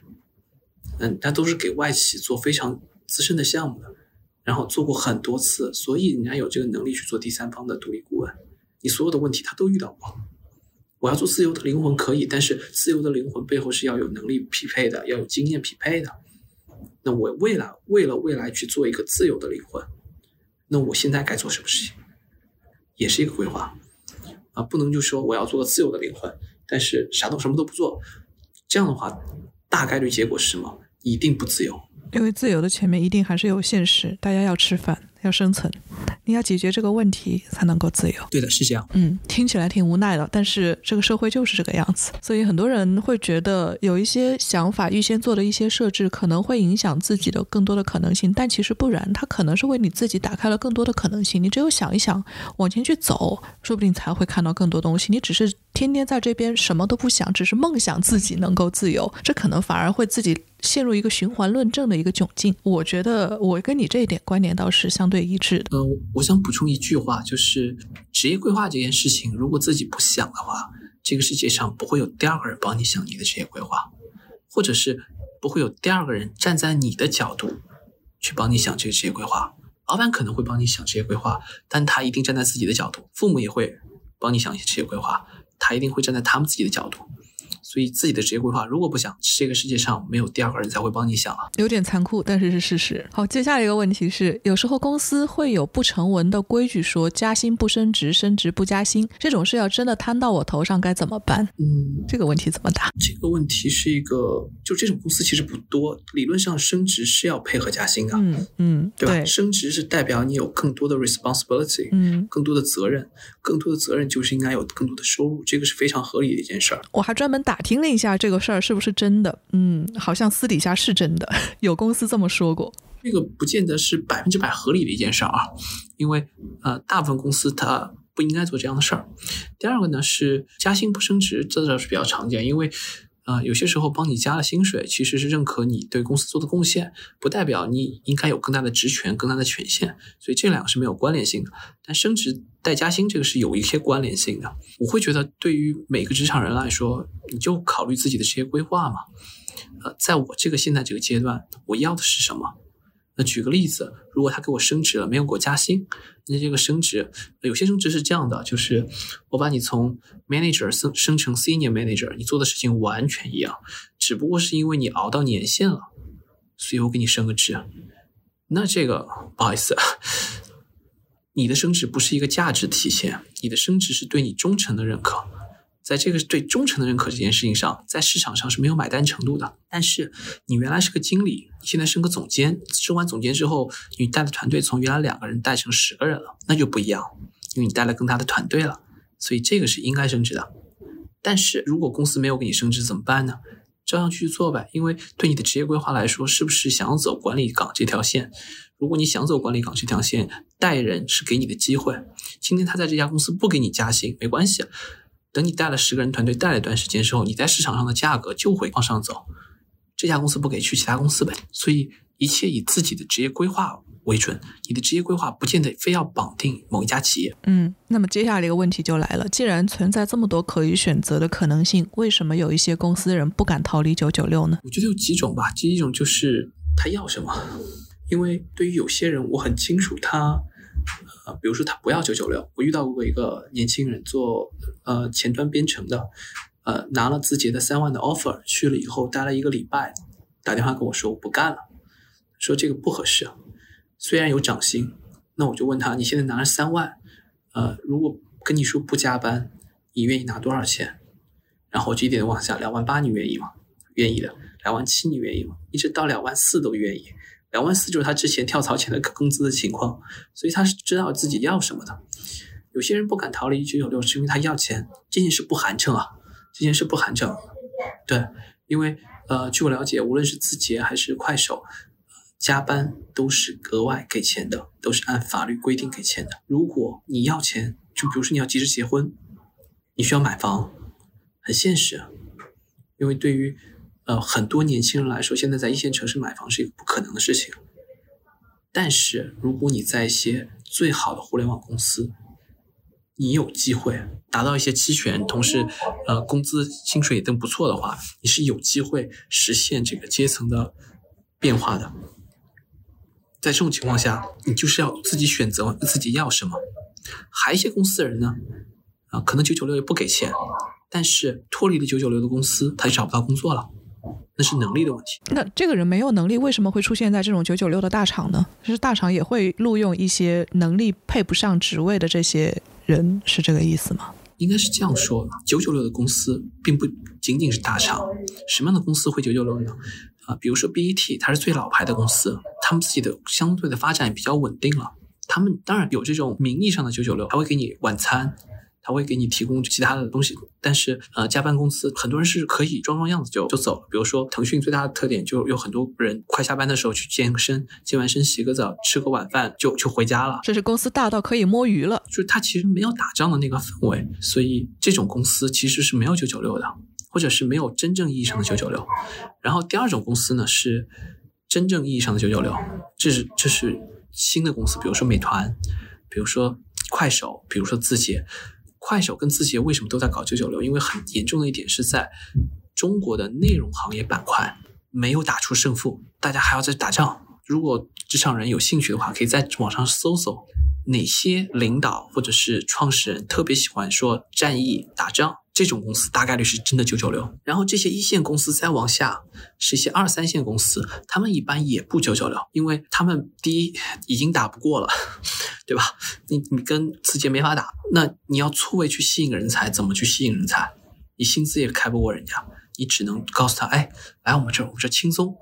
嗯，他都是给外企做非常资深的项目的，然后做过很多次，所以人家有这个能力去做第三方的独立顾问。你所有的问题他都遇到过。我要做自由的灵魂可以，但是自由的灵魂背后是要有能力匹配的，要有经验匹配的。那我为了为了未来去做一个自由的灵魂。那我现在该做什么事情，也是一个规划啊，不能就说我要做个自由的灵魂，但是啥都什么都不做，这样的话，大概率结果是什么？一定不自由。因为自由的前面一定还是有现实，大家要吃饭，要生存。你要解决这个问题才能够自由。对的，是这样。嗯，听起来挺无奈的，但是这个社会就是这个样子。所以很多人会觉得有一些想法预先做的一些设置，可能会影响自己的更多的可能性。但其实不然，它可能是为你自己打开了更多的可能性。你只有想一想，往前去走，说不定才会看到更多东西。你只是天天在这边什么都不想，只是梦想自己能够自由，这可能反而会自己。陷入一个循环论证的一个窘境，我觉得我跟你这一点观点倒是相对一致的。嗯，我想补充一句话，就是职业规划这件事情，如果自己不想的话，这个世界上不会有第二个人帮你想你的职业规划，或者是不会有第二个人站在你的角度去帮你想这个职业规划。老板可能会帮你想职业规划，但他一定站在自己的角度；父母也会帮你想一些职业规划，他一定会站在他们自己的角度。所以自己的职业规划，如果不想，这个世界上没有第二个人才会帮你想了。有点残酷，但是是事实。好，接下来一个问题是，有时候公司会有不成文的规矩，说加薪不升职，升职不加薪，这种事要真的摊到我头上该怎么办？嗯，这个问题怎么答？这个问题是一个，就这种公司其实不多，理论上升职是要配合加薪的。嗯嗯，对吧？升职是代表你有更多的 responsibility，嗯，更多的责任，更多的责任就是应该有更多的收入，这个是非常合理的一件事儿。我还专门打。听了一下这个事儿是不是真的？嗯，好像私底下是真的，有公司这么说过。这个不见得是百分之百合理的一件事儿啊，因为呃，大部分公司它不应该做这样的事儿。第二个呢是加薪不升职，这倒是比较常见，因为呃，有些时候帮你加了薪水，其实是认可你对公司做的贡献，不代表你应该有更大的职权、更大的权限，所以这两个是没有关联性的。但升职带加薪这个是有一些关联性的。我会觉得，对于每个职场人来说，你就考虑自己的职业规划嘛。呃，在我这个现在这个阶段，我要的是什么？那举个例子，如果他给我升职了，没有给我加薪，那这个升职，有些升职是这样的，就是我把你从 manager 升升成 senior manager，你做的事情完全一样，只不过是因为你熬到年限了，所以我给你升个职。那这个不好意思，你的升职不是一个价值体现，你的升职是对你忠诚的认可。在这个对忠诚的认可这件事情上，在市场上是没有买单程度的。但是你原来是个经理，你现在升个总监，升完总监之后，你带的团队从原来两个人带成十个人了，那就不一样，因为你带了更大的团队了，所以这个是应该升职的。但是如果公司没有给你升职怎么办呢？照样去做呗，因为对你的职业规划来说，是不是想走管理岗这条线？如果你想走管理岗这条线，带人是给你的机会。今天他在这家公司不给你加薪，没关系。等你带了十个人团队，带了一段时间之后，你在市场上的价格就会往上走。这家公司不给，去其他公司呗。所以一切以自己的职业规划为准。你的职业规划不见得非要绑定某一家企业。嗯，那么接下来一个问题就来了：既然存在这么多可以选择的可能性，为什么有一些公司人不敢逃离九九六呢？我觉得有几种吧。第一种就是他要什么，因为对于有些人，我很清楚他。啊，比如说他不要九九六，我遇到过一个年轻人做呃前端编程的，呃拿了字节的三万的 offer 去了以后待了一个礼拜，打电话跟我说我不干了，说这个不合适，虽然有涨薪，那我就问他你现在拿了三万，呃如果跟你说不加班，你愿意拿多少钱？然后我就一点往下，两万八你愿意吗？愿意的，两万七你愿意吗？一直到两万四都愿意。两万四就是他之前跳槽前的工资的情况，所以他是知道自己要什么的。有些人不敢逃离九九六，是因为他要钱，这件事不寒碜啊，这件事不寒碜。对，因为呃，据我了解，无论是字节还是快手，加班都是额外给钱的，都是按法律规定给钱的。如果你要钱，就比如说你要急着结婚，你需要买房，很现实，因为对于。呃，很多年轻人来说，现在在一线城市买房是一个不可能的事情。但是，如果你在一些最好的互联网公司，你有机会达到一些期权，同时，呃，工资薪水也都不错的话，你是有机会实现这个阶层的变化的。在这种情况下，你就是要自己选择自己要什么。还一些公司的人呢，啊，可能九九六也不给钱，但是脱离了九九六的公司，他就找不到工作了。那是能力的问题。那这个人没有能力，为什么会出现在这种九九六的大厂呢？就是大厂也会录用一些能力配不上职位的这些人，是这个意思吗？应该是这样说：九九六的公司并不仅仅是大厂，什么样的公司会九九六呢？啊，比如说 BAT，它是最老牌的公司，他们自己的相对的发展也比较稳定了。他们当然有这种名义上的九九六，还会给你晚餐。他会给你提供其他的东西，但是呃，加班公司很多人是可以装装样子就就走了。比如说腾讯最大的特点就有很多人快下班的时候去健个身，健完身洗个澡，吃个晚饭就就回家了。这是公司大到可以摸鱼了，就是他其实没有打仗的那个氛围，所以这种公司其实是没有九九六的，或者是没有真正意义上的九九六。然后第二种公司呢是真正意义上的九九六，这是这是新的公司，比如说美团，比如说快手，比如说字节。快手跟字节为什么都在搞九九六？因为很严重的一点是在中国的内容行业板块没有打出胜负，大家还要在打仗。如果职场人有兴趣的话，可以在网上搜搜哪些领导或者是创始人特别喜欢说战役打仗。这种公司大概率是真的九九六，然后这些一线公司再往下是一些二三线公司，他们一般也不九九六，因为他们第一已经打不过了，对吧？你你跟字节没法打，那你要错位去吸引人才，怎么去吸引人才？你薪资也开不过人家，你只能告诉他，哎，来我们这，我们这轻松，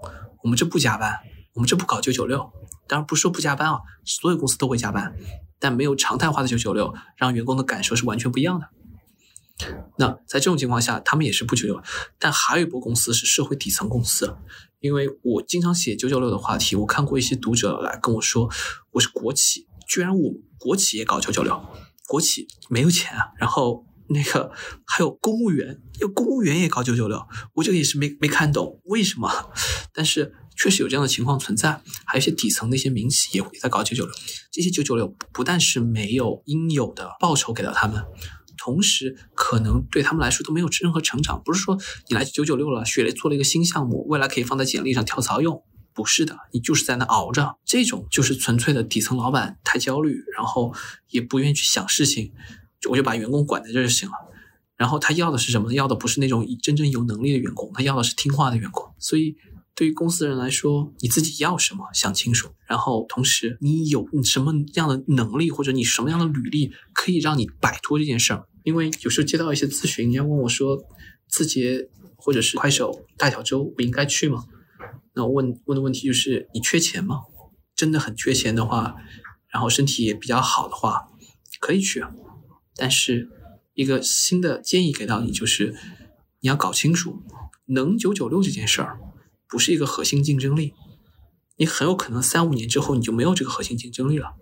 我们这不加班，我们这不搞九九六。当然不说不加班啊，所有公司都会加班，但没有常态化的九九六，让员工的感受是完全不一样的。那在这种情况下，他们也是不九九，但还有一波公司是社会底层公司，因为我经常写九九六的话题，我看过一些读者来跟我说，我是国企，居然我国企也搞九九六，国企没有钱啊，然后那个还有公务员，有公务员也搞九九六，我这个也是没没看懂为什么，但是确实有这样的情况存在。还有一些底层的一些民企也会在搞九九六，这些九九六不但是没有应有的报酬给到他们，同时可能对他们来说都没有任何成长。不是说你来九九六了，学了做了一个新项目，未来可以放在简历上跳槽用。不是的，你就是在那熬着，这种就是纯粹的底层老板太焦虑，然后也不愿意去想事情，我就把员工管在这就行了。然后他要的是什么？要的不是那种真正有能力的员工，他要的是听话的员工。所以对于公司人来说，你自己要什么想清楚，然后同时你有什么样的能力或者你什么样的履历可以让你摆脱这件事儿。因为有时候接到一些咨询，人家问我说，字节或者是快手、大小周，我应该去吗？那我问问的问题就是：你缺钱吗？真的很缺钱的话，然后身体也比较好的话，可以去啊。但是一个新的建议给到你就是：你要搞清楚，能九九六这件事儿不是一个核心竞争力。你很有可能三五年之后你就没有这个核心竞争力了。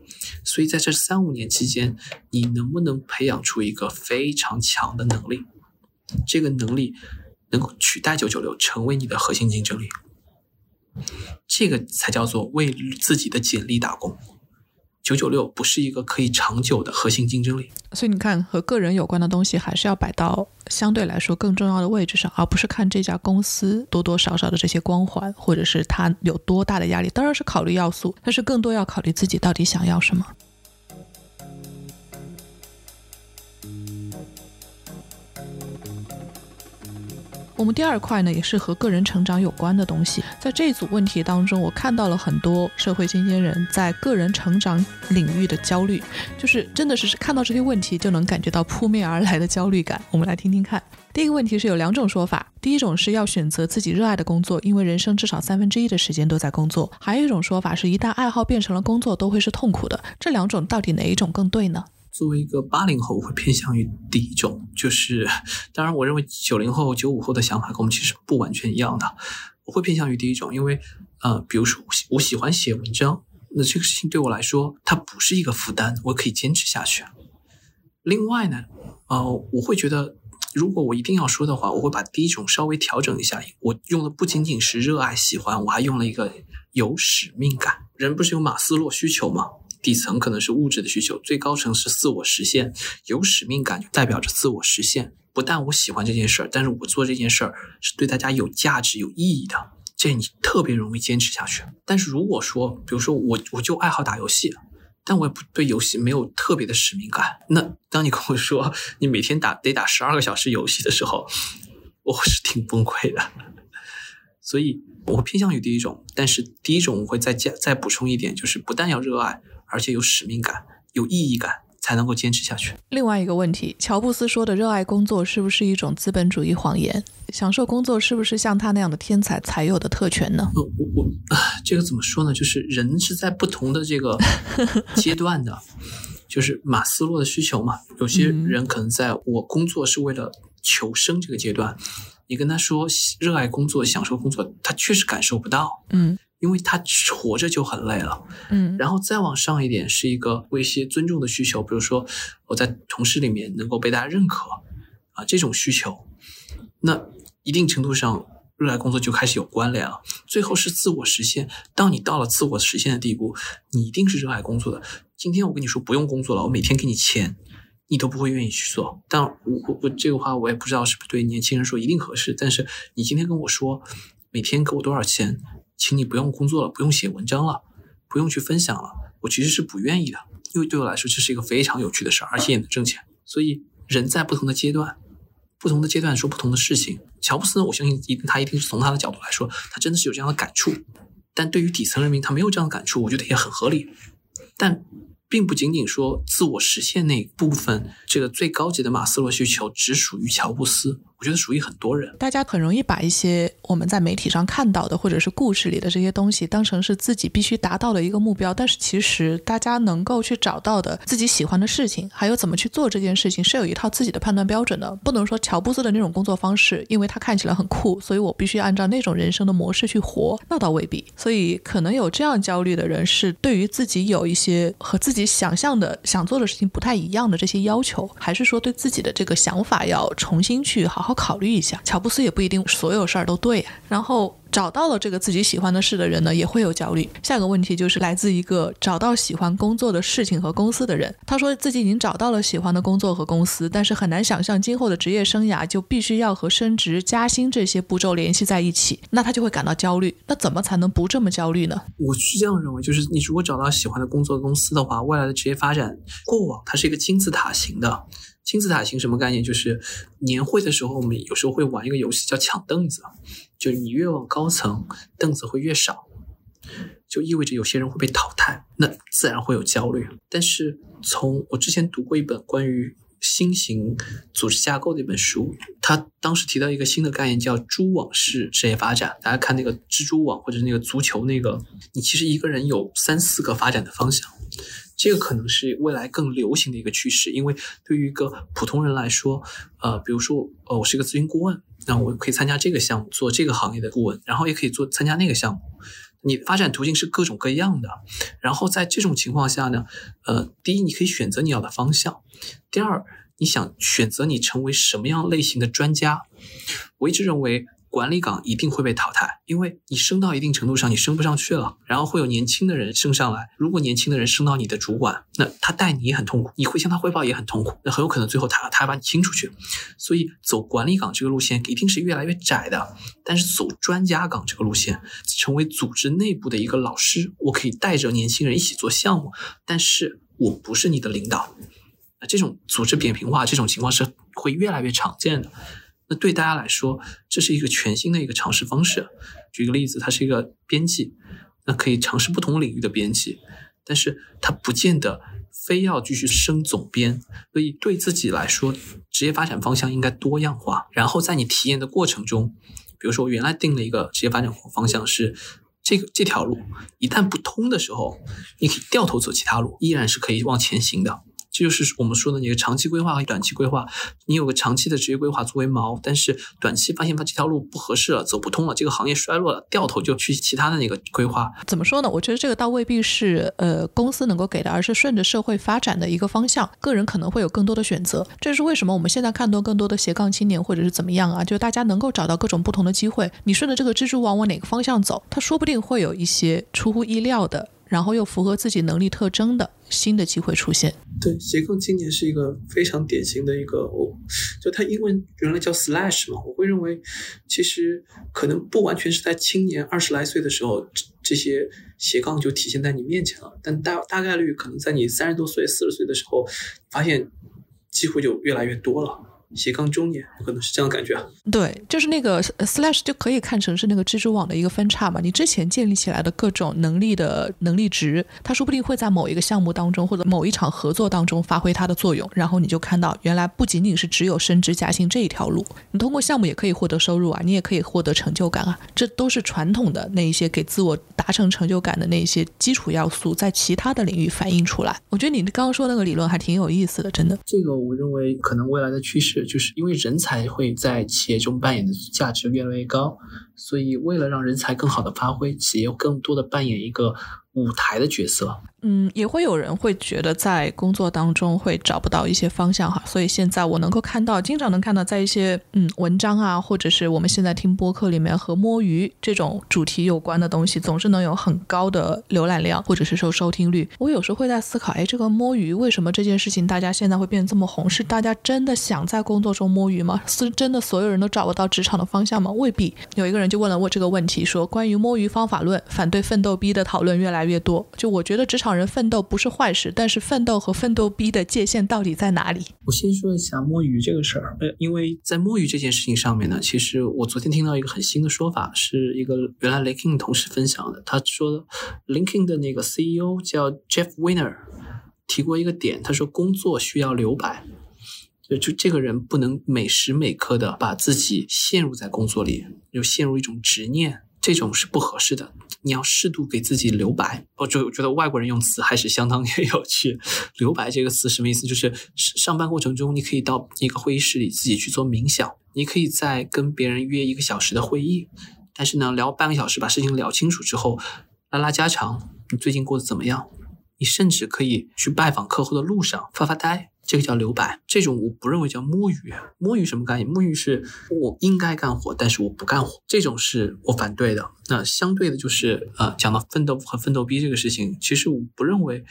所以在这三五年期间，你能不能培养出一个非常强的能力？这个能力能够取代九九六，成为你的核心竞争力。这个才叫做为自己的简历打工。九九六不是一个可以长久的核心竞争力。所以你看，和个人有关的东西还是要摆到相对来说更重要的位置上，而不是看这家公司多多少少的这些光环，或者是它有多大的压力。当然是考虑要素，但是更多要考虑自己到底想要什么。我们第二块呢，也是和个人成长有关的东西。在这组问题当中，我看到了很多社会新鲜人在个人成长领域的焦虑，就是真的是看到这些问题就能感觉到扑面而来的焦虑感。我们来听听看。第一个问题是有两种说法，第一种是要选择自己热爱的工作，因为人生至少三分之一的时间都在工作；还有一种说法是一旦爱好变成了工作，都会是痛苦的。这两种到底哪一种更对呢？作为一个八零后，我会偏向于第一种，就是当然，我认为九零后、九五后的想法跟我们其实不完全一样的。我会偏向于第一种，因为呃，比如说我喜欢写文章，那这个事情对我来说它不是一个负担，我可以坚持下去。另外呢，呃，我会觉得如果我一定要说的话，我会把第一种稍微调整一下，我用的不仅仅是热爱、喜欢，我还用了一个有使命感。人不是有马斯洛需求吗？底层可能是物质的需求，最高层是自我实现。有使命感就代表着自我实现。不但我喜欢这件事儿，但是我做这件事儿是对大家有价值、有意义的，这你特别容易坚持下去。但是如果说，比如说我我就爱好打游戏，但我也不对游戏没有特别的使命感，那当你跟我说你每天打得打十二个小时游戏的时候，我是挺崩溃的。所以我会偏向于第一种，但是第一种我会再加再补充一点，就是不但要热爱。而且有使命感、有意义感，才能够坚持下去。另外一个问题，乔布斯说的热爱工作是不是一种资本主义谎言？享受工作是不是像他那样的天才才有的特权呢？我我这个怎么说呢？就是人是在不同的这个 阶段的，就是马斯洛的需求嘛。有些人可能在我工作是为了求生这个阶段，你跟他说热爱工作、享受工作，他确实感受不到。嗯。因为他活着就很累了，嗯，然后再往上一点是一个为一些尊重的需求，比如说我在同事里面能够被大家认可，啊，这种需求，那一定程度上热爱工作就开始有关联了。最后是自我实现，当你到了自我实现的地步，你一定是热爱工作的。今天我跟你说不用工作了，我每天给你钱，你都不会愿意去做。但我我我这个话我也不知道是不是对年轻人说一定合适，但是你今天跟我说每天给我多少钱？请你不用工作了，不用写文章了，不用去分享了。我其实是不愿意的，因为对我来说这是一个非常有趣的事儿，而且也能挣钱。所以人在不同的阶段，不同的阶段说不同的事情。乔布斯呢，我相信一定他一定是从他的角度来说，他真的是有这样的感触。但对于底层人民，他没有这样的感触，我觉得也很合理。但并不仅仅说自我实现那部分，这个最高级的马斯洛需求只属于乔布斯。我觉得属于很多人。大家很容易把一些我们在媒体上看到的，或者是故事里的这些东西，当成是自己必须达到的一个目标。但是其实大家能够去找到的自己喜欢的事情，还有怎么去做这件事情，是有一套自己的判断标准的。不能说乔布斯的那种工作方式，因为他看起来很酷，所以我必须按照那种人生的模式去活，那倒未必。所以可能有这样焦虑的人，是对于自己有一些和自己想象的想做的事情不太一样的这些要求，还是说对自己的这个想法要重新去好好考虑一下。乔布斯也不一定所有事儿都对。然后找到了这个自己喜欢的事的人呢，也会有焦虑。下个问题就是来自一个找到喜欢工作的事情和公司的人，他说自己已经找到了喜欢的工作和公司，但是很难想象今后的职业生涯就必须要和升职加薪这些步骤联系在一起，那他就会感到焦虑。那怎么才能不这么焦虑呢？我是这样认为，就是你如果找到喜欢的工作公司的话，未来的职业发展过往它是一个金字塔型的。金字塔型什么概念？就是年会的时候，我们有时候会玩一个游戏叫抢凳子，就你越往高层，凳子会越少，就意味着有些人会被淘汰，那自然会有焦虑。但是从我之前读过一本关于新型组织架构的一本书，他当时提到一个新的概念叫蛛网式职业发展。大家看那个蜘蛛网或者那个足球那个，你其实一个人有三四个发展的方向。这个可能是未来更流行的一个趋势，因为对于一个普通人来说，呃，比如说，呃，我是一个咨询顾问，那我可以参加这个项目做这个行业的顾问，然后也可以做参加那个项目。你发展途径是各种各样的。然后在这种情况下呢，呃，第一，你可以选择你要的方向；第二，你想选择你成为什么样类型的专家。我一直认为。管理岗一定会被淘汰，因为你升到一定程度上，你升不上去了，然后会有年轻的人升上来。如果年轻的人升到你的主管，那他带你也很痛苦，你会向他汇报也很痛苦，那很有可能最后他他把你清出去。所以走管理岗这个路线一定是越来越窄的，但是走专家岗这个路线，成为组织内部的一个老师，我可以带着年轻人一起做项目，但是我不是你的领导。那这种组织扁平化这种情况是会越来越常见的。那对大家来说，这是一个全新的一个尝试方式。举个例子，他是一个编辑，那可以尝试不同领域的编辑，但是他不见得非要继续升总编。所以对自己来说，职业发展方向应该多样化。然后在你体验的过程中，比如说我原来定了一个职业发展方向是这个这条路，一旦不通的时候，你可以掉头走其他路，依然是可以往前行的。这就是我们说的那个长期规划和短期规划。你有个长期的职业规划作为锚，但是短期发现它这条路不合适了，走不通了，这个行业衰落了，掉头就去其他的那个规划。怎么说呢？我觉得这个倒未必是呃公司能够给的，而是顺着社会发展的一个方向。个人可能会有更多的选择。这是为什么我们现在看到更多的斜杠青年或者是怎么样啊？就大家能够找到各种不同的机会。你顺着这个蜘蛛网往哪个方向走，它说不定会有一些出乎意料的。然后又符合自己能力特征的新的机会出现。对，斜杠青年是一个非常典型的一个，就它英文原来叫 slash 嘛。我会认为，其实可能不完全是在青年二十来岁的时候，这些斜杠就体现在你面前了。但大大概率可能在你三十多岁、四十岁的时候，发现机会就越来越多了。斜杠中年，可能是这样感觉啊。对，就是那个 slash 就可以看成是那个蜘蛛网的一个分叉嘛。你之前建立起来的各种能力的能力值，它说不定会在某一个项目当中或者某一场合作当中发挥它的作用。然后你就看到，原来不仅仅是只有升职加薪这一条路，你通过项目也可以获得收入啊，你也可以获得成就感啊。这都是传统的那一些给自我达成成就感的那些基础要素，在其他的领域反映出来。我觉得你刚刚说那个理论还挺有意思的，真的。这个我认为可能未来的趋势。就是因为人才会在企业中扮演的价值越来越高，所以为了让人才更好的发挥，企业更多的扮演一个舞台的角色。嗯，也会有人会觉得在工作当中会找不到一些方向哈，所以现在我能够看到，经常能看到在一些嗯文章啊，或者是我们现在听播客里面和摸鱼这种主题有关的东西，总是能有很高的浏览量或者是说收听率。我有时候会在思考，哎，这个摸鱼为什么这件事情大家现在会变得这么红？是大家真的想在工作中摸鱼吗？是真的所有人都找不到职场的方向吗？未必。有一个人就问了我这个问题，说关于摸鱼方法论，反对奋斗逼的讨论越来越多。就我觉得职场。人奋斗不是坏事，但是奋斗和奋斗逼的界限到底在哪里？我先说一下摸鱼这个事儿，呃，因为在摸鱼这件事情上面呢，其实我昨天听到一个很新的说法，是一个原来 LinkedIn 同事分享的。他说，LinkedIn 的那个 CEO 叫 Jeff Weiner 提过一个点，他说工作需要留白，就就这个人不能每时每刻的把自己陷入在工作里，又陷入一种执念，这种是不合适的。你要适度给自己留白。我就觉得外国人用词还是相当 有趣。留白这个词什么意思？就是上班过程中，你可以到一个会议室里自己去做冥想，你可以在跟别人约一个小时的会议，但是呢，聊半个小时把事情聊清楚之后，拉拉家常，你最近过得怎么样？你甚至可以去拜访客户的路上发发呆。这个叫留白，这种我不认为叫摸鱼。摸鱼什么概念？摸鱼是我应该干活，但是我不干活，这种是我反对的。那相对的就是呃，讲到奋斗和奋斗逼这个事情，其实我不认为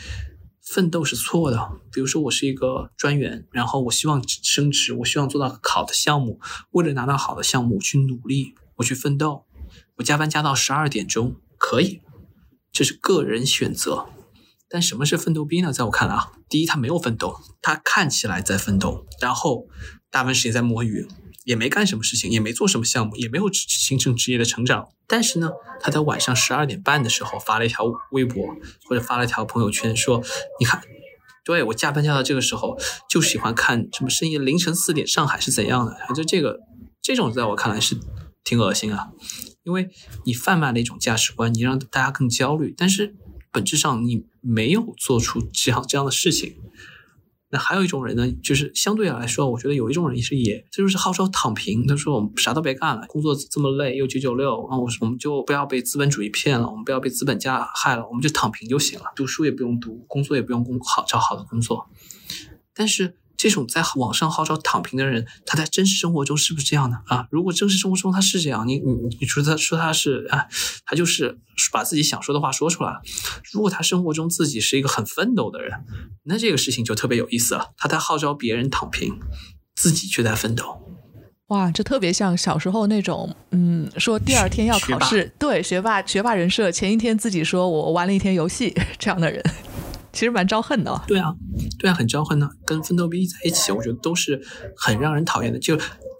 奋斗是错的。比如说我是一个专员，然后我希望升职，我希望做到好的项目，为了拿到好的项目去努力，我去奋斗，我加班加到十二点钟可以，这是个人选择。但什么是奋斗逼呢？在我看来啊，第一，他没有奋斗，他看起来在奋斗，然后大部分时间在摸鱼，也没干什么事情，也没做什么项目，也没有形成职业的成长。但是呢，他在晚上十二点半的时候发了一条微博，或者发了一条朋友圈，说：“你看，对我加班加到这个时候，就喜欢看什么深夜凌晨四点上海是怎样的。”就这个这种，在我看来是挺恶心啊，因为你贩卖了一种价值观，你让大家更焦虑，但是。本质上你没有做出 这样这样的事情，那还有一种人呢，就是相对来说，我觉得有一种人是也，这就是号召躺平。他说我们啥都别干了，工作这么累又九九六啊，我我们就不要被资本主义骗了，我们不要被资本家害了，我们就躺平就行了，读书也不用读，工作也不用工好找好的工作，但是。这种在网上号召躺平的人，他在真实生活中是不是这样的啊？如果真实生活中他是这样，你你你说他说他是啊，他就是把自己想说的话说出来了。如果他生活中自己是一个很奋斗的人，那这个事情就特别有意思了。他在号召别人躺平，自己却在奋斗。哇，这特别像小时候那种，嗯，说第二天要考试，对，学霸学霸人设，前一天自己说我玩了一天游戏 这样的人。其实蛮招恨的，对啊，对啊，很招恨的。跟奋斗逼在一起，我觉得都是很让人讨厌的。就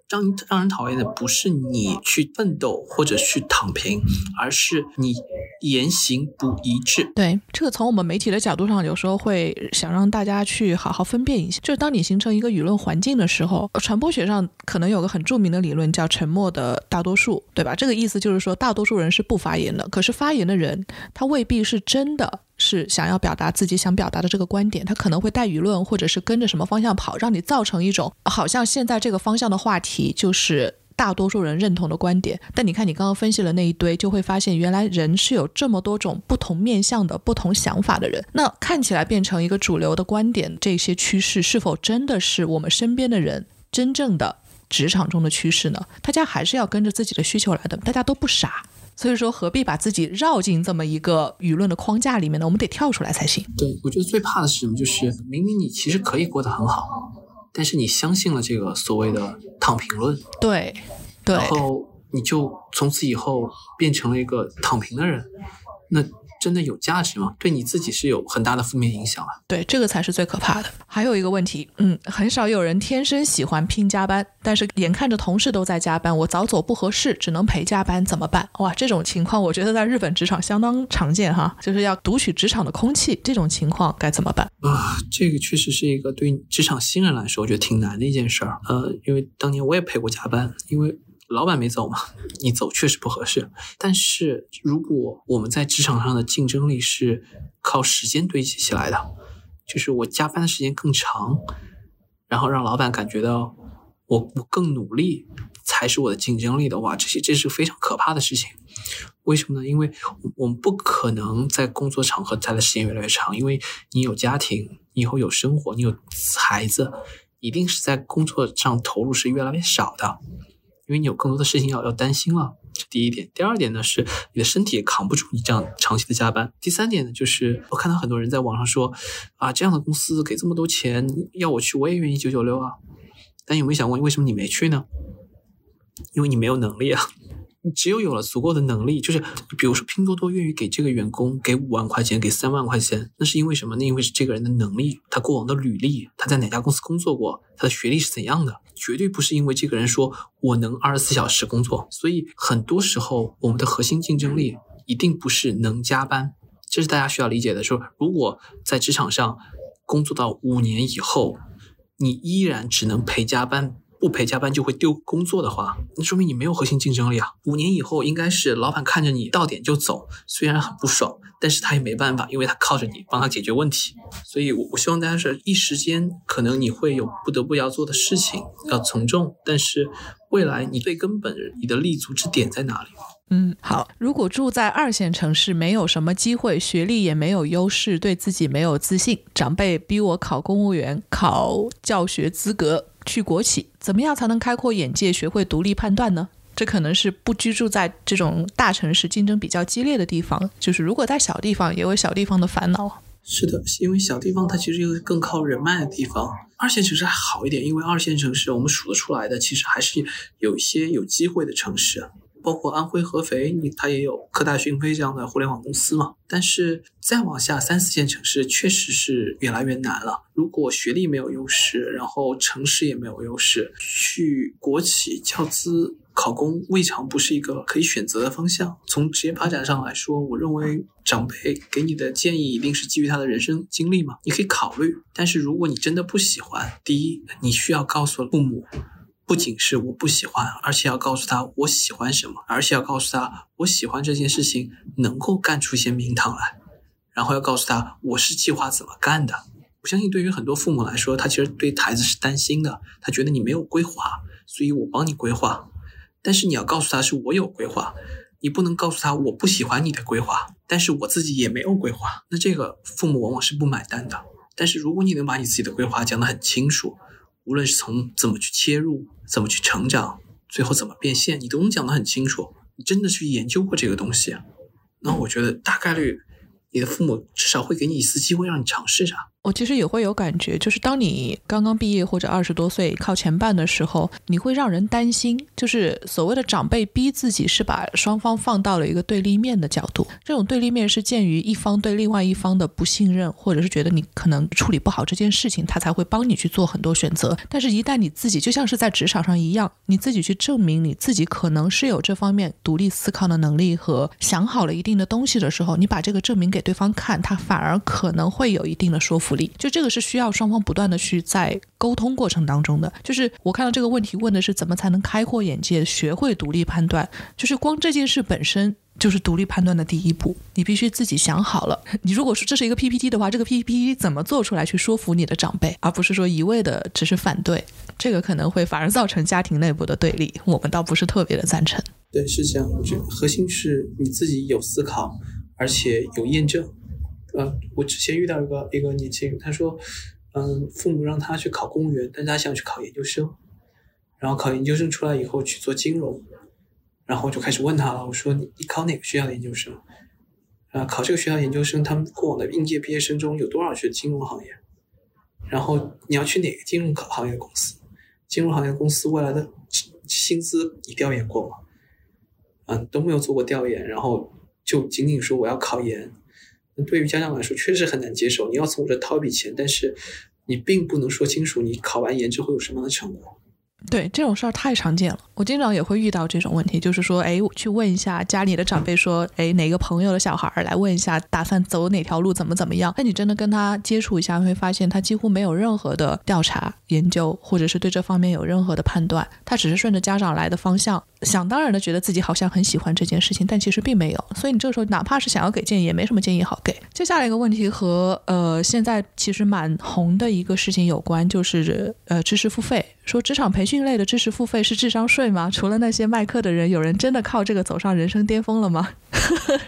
让让人讨厌的不是你去奋斗或者去躺平，而是你言行不一致。对，这个从我们媒体的角度上，有时候会想让大家去好好分辨一下。就是当你形成一个舆论环境的时候，传播学上可能有个很著名的理论叫“沉默的大多数”，对吧？这个意思就是说，大多数人是不发言的，可是发言的人他未必是真的。是想要表达自己想表达的这个观点，他可能会带舆论，或者是跟着什么方向跑，让你造成一种好像现在这个方向的话题就是大多数人认同的观点。但你看，你刚刚分析了那一堆，就会发现原来人是有这么多种不同面向的不同想法的人。那看起来变成一个主流的观点，这些趋势是否真的是我们身边的人真正的职场中的趋势呢？大家还是要跟着自己的需求来的，大家都不傻。所以说，何必把自己绕进这么一个舆论的框架里面呢？我们得跳出来才行。对，我觉得最怕的是什么？就是明明你其实可以过得很好，但是你相信了这个所谓的躺平论。对，对。然后你就从此以后变成了一个躺平的人。那。真的有价值吗？对你自己是有很大的负面影响啊！对，这个才是最可怕的。还有一个问题，嗯，很少有人天生喜欢拼加班，但是眼看着同事都在加班，我早走不合适，只能陪加班，怎么办？哇，这种情况我觉得在日本职场相当常见哈，就是要读取职场的空气，这种情况该怎么办啊？这个确实是一个对职场新人来说，我觉得挺难的一件事儿。呃，因为当年我也陪过加班，因为。老板没走嘛？你走确实不合适。但是如果我们在职场上的竞争力是靠时间堆积起来的，就是我加班的时间更长，然后让老板感觉到我我更努力才是我的竞争力的话，这些这是非常可怕的事情。为什么呢？因为我们不可能在工作场合待的时间越来越长，因为你有家庭，你以后有生活，你有孩子，一定是在工作上投入是越来越少的。因为你有更多的事情要要担心了，这第一点。第二点呢，是你的身体也扛不住你这样长期的加班。第三点呢，就是我看到很多人在网上说，啊，这样的公司给这么多钱要我去，我也愿意九九六啊。但有没有想过，为什么你没去呢？因为你没有能力啊。你只有有了足够的能力，就是比如说拼多多愿意给这个员工给五万块钱，给三万块钱，那是因为什么？那因为是这个人的能力，他过往的履历，他在哪家公司工作过，他的学历是怎样的，绝对不是因为这个人说我能二十四小时工作。所以很多时候，我们的核心竞争力一定不是能加班，这是大家需要理解的。说如果在职场上工作到五年以后，你依然只能陪加班。不陪加班就会丢工作的话，那说明你没有核心竞争力啊！五年以后应该是老板看着你到点就走，虽然很不爽，但是他也没办法，因为他靠着你帮他解决问题。所以，我我希望大家是一时间可能你会有不得不要做的事情要从众，但是未来你最根本你的立足之点在哪里？嗯，好。如果住在二线城市，没有什么机会，学历也没有优势，对自己没有自信，长辈逼我考公务员，考教学资格。去国企，怎么样才能开阔眼界，学会独立判断呢？这可能是不居住在这种大城市、竞争比较激烈的地方。就是如果在小地方，也有小地方的烦恼。是的，因为小地方它其实又更靠人脉的地方。二线城市还好一点，因为二线城市我们数得出来的，其实还是有一些有机会的城市。包括安徽合肥，你它也有科大讯飞这样的互联网公司嘛？但是再往下三四线城市确实是越来越难了。如果学历没有优势，然后城市也没有优势，去国企教资考公未尝不是一个可以选择的方向。从职业发展上来说，我认为长辈给你的建议一定是基于他的人生经历嘛，你可以考虑。但是如果你真的不喜欢，第一，你需要告诉父母。不仅是我不喜欢，而且要告诉他我喜欢什么，而且要告诉他我喜欢这件事情能够干出一些名堂来，然后要告诉他我是计划怎么干的。我相信对于很多父母来说，他其实对孩子是担心的，他觉得你没有规划，所以我帮你规划。但是你要告诉他是我有规划，你不能告诉他我不喜欢你的规划，但是我自己也没有规划。那这个父母往往是不买单的。但是如果你能把你自己的规划讲得很清楚。无论是从怎么去切入，怎么去成长，最后怎么变现，你都能讲得很清楚。你真的去研究过这个东西，那我觉得大概率，你的父母至少会给你一次机会让你尝试着。我其实也会有感觉，就是当你刚刚毕业或者二十多岁靠前半的时候，你会让人担心。就是所谓的长辈逼自己，是把双方放到了一个对立面的角度。这种对立面是鉴于一方对另外一方的不信任，或者是觉得你可能处理不好这件事情，他才会帮你去做很多选择。但是，一旦你自己就像是在职场上一样，你自己去证明你自己可能是有这方面独立思考的能力和想好了一定的东西的时候，你把这个证明给对方看，他反而可能会有一定的说服。就这个是需要双方不断的去在沟通过程当中的。就是我看到这个问题问的是怎么才能开阔眼界，学会独立判断。就是光这件事本身就是独立判断的第一步，你必须自己想好了。你如果说这是一个 PPT 的话，这个 PPT 怎么做出来去说服你的长辈，而不是说一味的只是反对，这个可能会反而造成家庭内部的对立。我们倒不是特别的赞成。对，是这样。我觉得核心是你自己有思考，而且有验证。呃，我之前遇到一个一个年轻人，他说，嗯，父母让他去考公务员，但他想去考研究生，然后考研究生出来以后去做金融，然后就开始问他了，我说你你考哪个学校的研究生？啊，考这个学校研究生，他们过往的应届毕业生中有多少是金融行业？然后你要去哪个金融行业公司？金融行业公司未来的薪资你调研过吗？嗯，都没有做过调研，然后就仅仅说我要考研。对于家长来说，确实很难接受。你要从我这掏笔钱，但是你并不能说清楚你考完研之后有什么样的成果。对这种事儿太常见了，我经常也会遇到这种问题，就是说，哎，去问一下家里的长辈，说，哎，哪个朋友的小孩儿来问一下，打算走哪条路，怎么怎么样？那你真的跟他接触一下，会发现他几乎没有任何的调查研究，或者是对这方面有任何的判断，他只是顺着家长来的方向，想当然的觉得自己好像很喜欢这件事情，但其实并没有。所以你这个时候哪怕是想要给建议，也没什么建议好给。接下来一个问题和呃现在其实蛮红的一个事情有关，就是呃知识付费。说职场培训类的知识付费是智商税吗？除了那些卖课的人，有人真的靠这个走上人生巅峰了吗？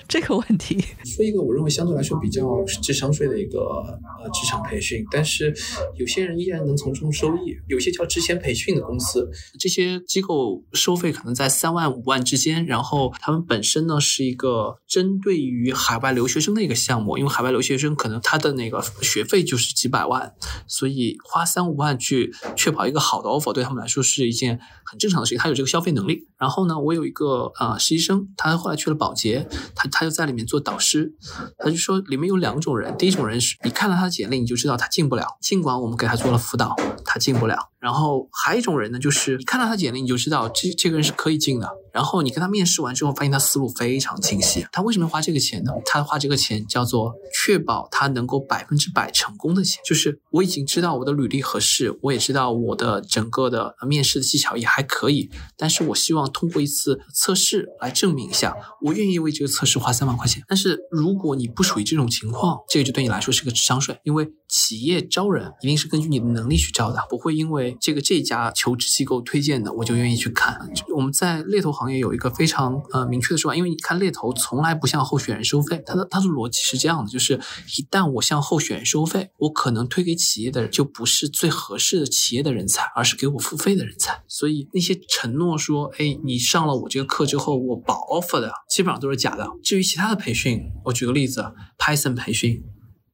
这个问题，说一个我认为相对来说比较智商税的一个呃职场培训，但是有些人依然能从中收益。有些叫之前培训的公司，这些机构收费可能在在三万五万之间，然后他们本身呢是一个针对于海外留学生的一个项目，因为海外留学生可能他的那个学费就是几百万，所以花三五万去确保一个好的 offer 对他们来说是一件很正常的事情，他有这个消费能力。然后呢，我有一个呃实习生，他后来去了保洁。他他就在里面做导师，他就说里面有两种人，第一种人是你看到他的简历你就知道他进不了，尽管我们给他做了辅导，他进不了。然后还有一种人呢，就是你看到他简历你就知道这这个人是可以毕竟呢然后你跟他面试完之后，发现他思路非常清晰。他为什么要花这个钱呢？他花这个钱叫做确保他能够百分之百成功的钱，就是我已经知道我的履历合适，我也知道我的整个的面试的技巧也还可以，但是我希望通过一次测试来证明一下，我愿意为这个测试花三万块钱。但是如果你不属于这种情况，这个就对你来说是个智商税，因为企业招人一定是根据你的能力去招的，不会因为这个这家求职机构推荐的我就愿意去看。我们在猎头行行业有一个非常呃明确的说法，因为你看猎头从来不向候选人收费，它的它的逻辑是这样的，就是一旦我向候选人收费，我可能推给企业的就不是最合适的企业的人才，而是给我付费的人才。所以那些承诺说，哎，你上了我这个课之后我保 offer 的，基本上都是假的。至于其他的培训，我举个例子，Python 培训，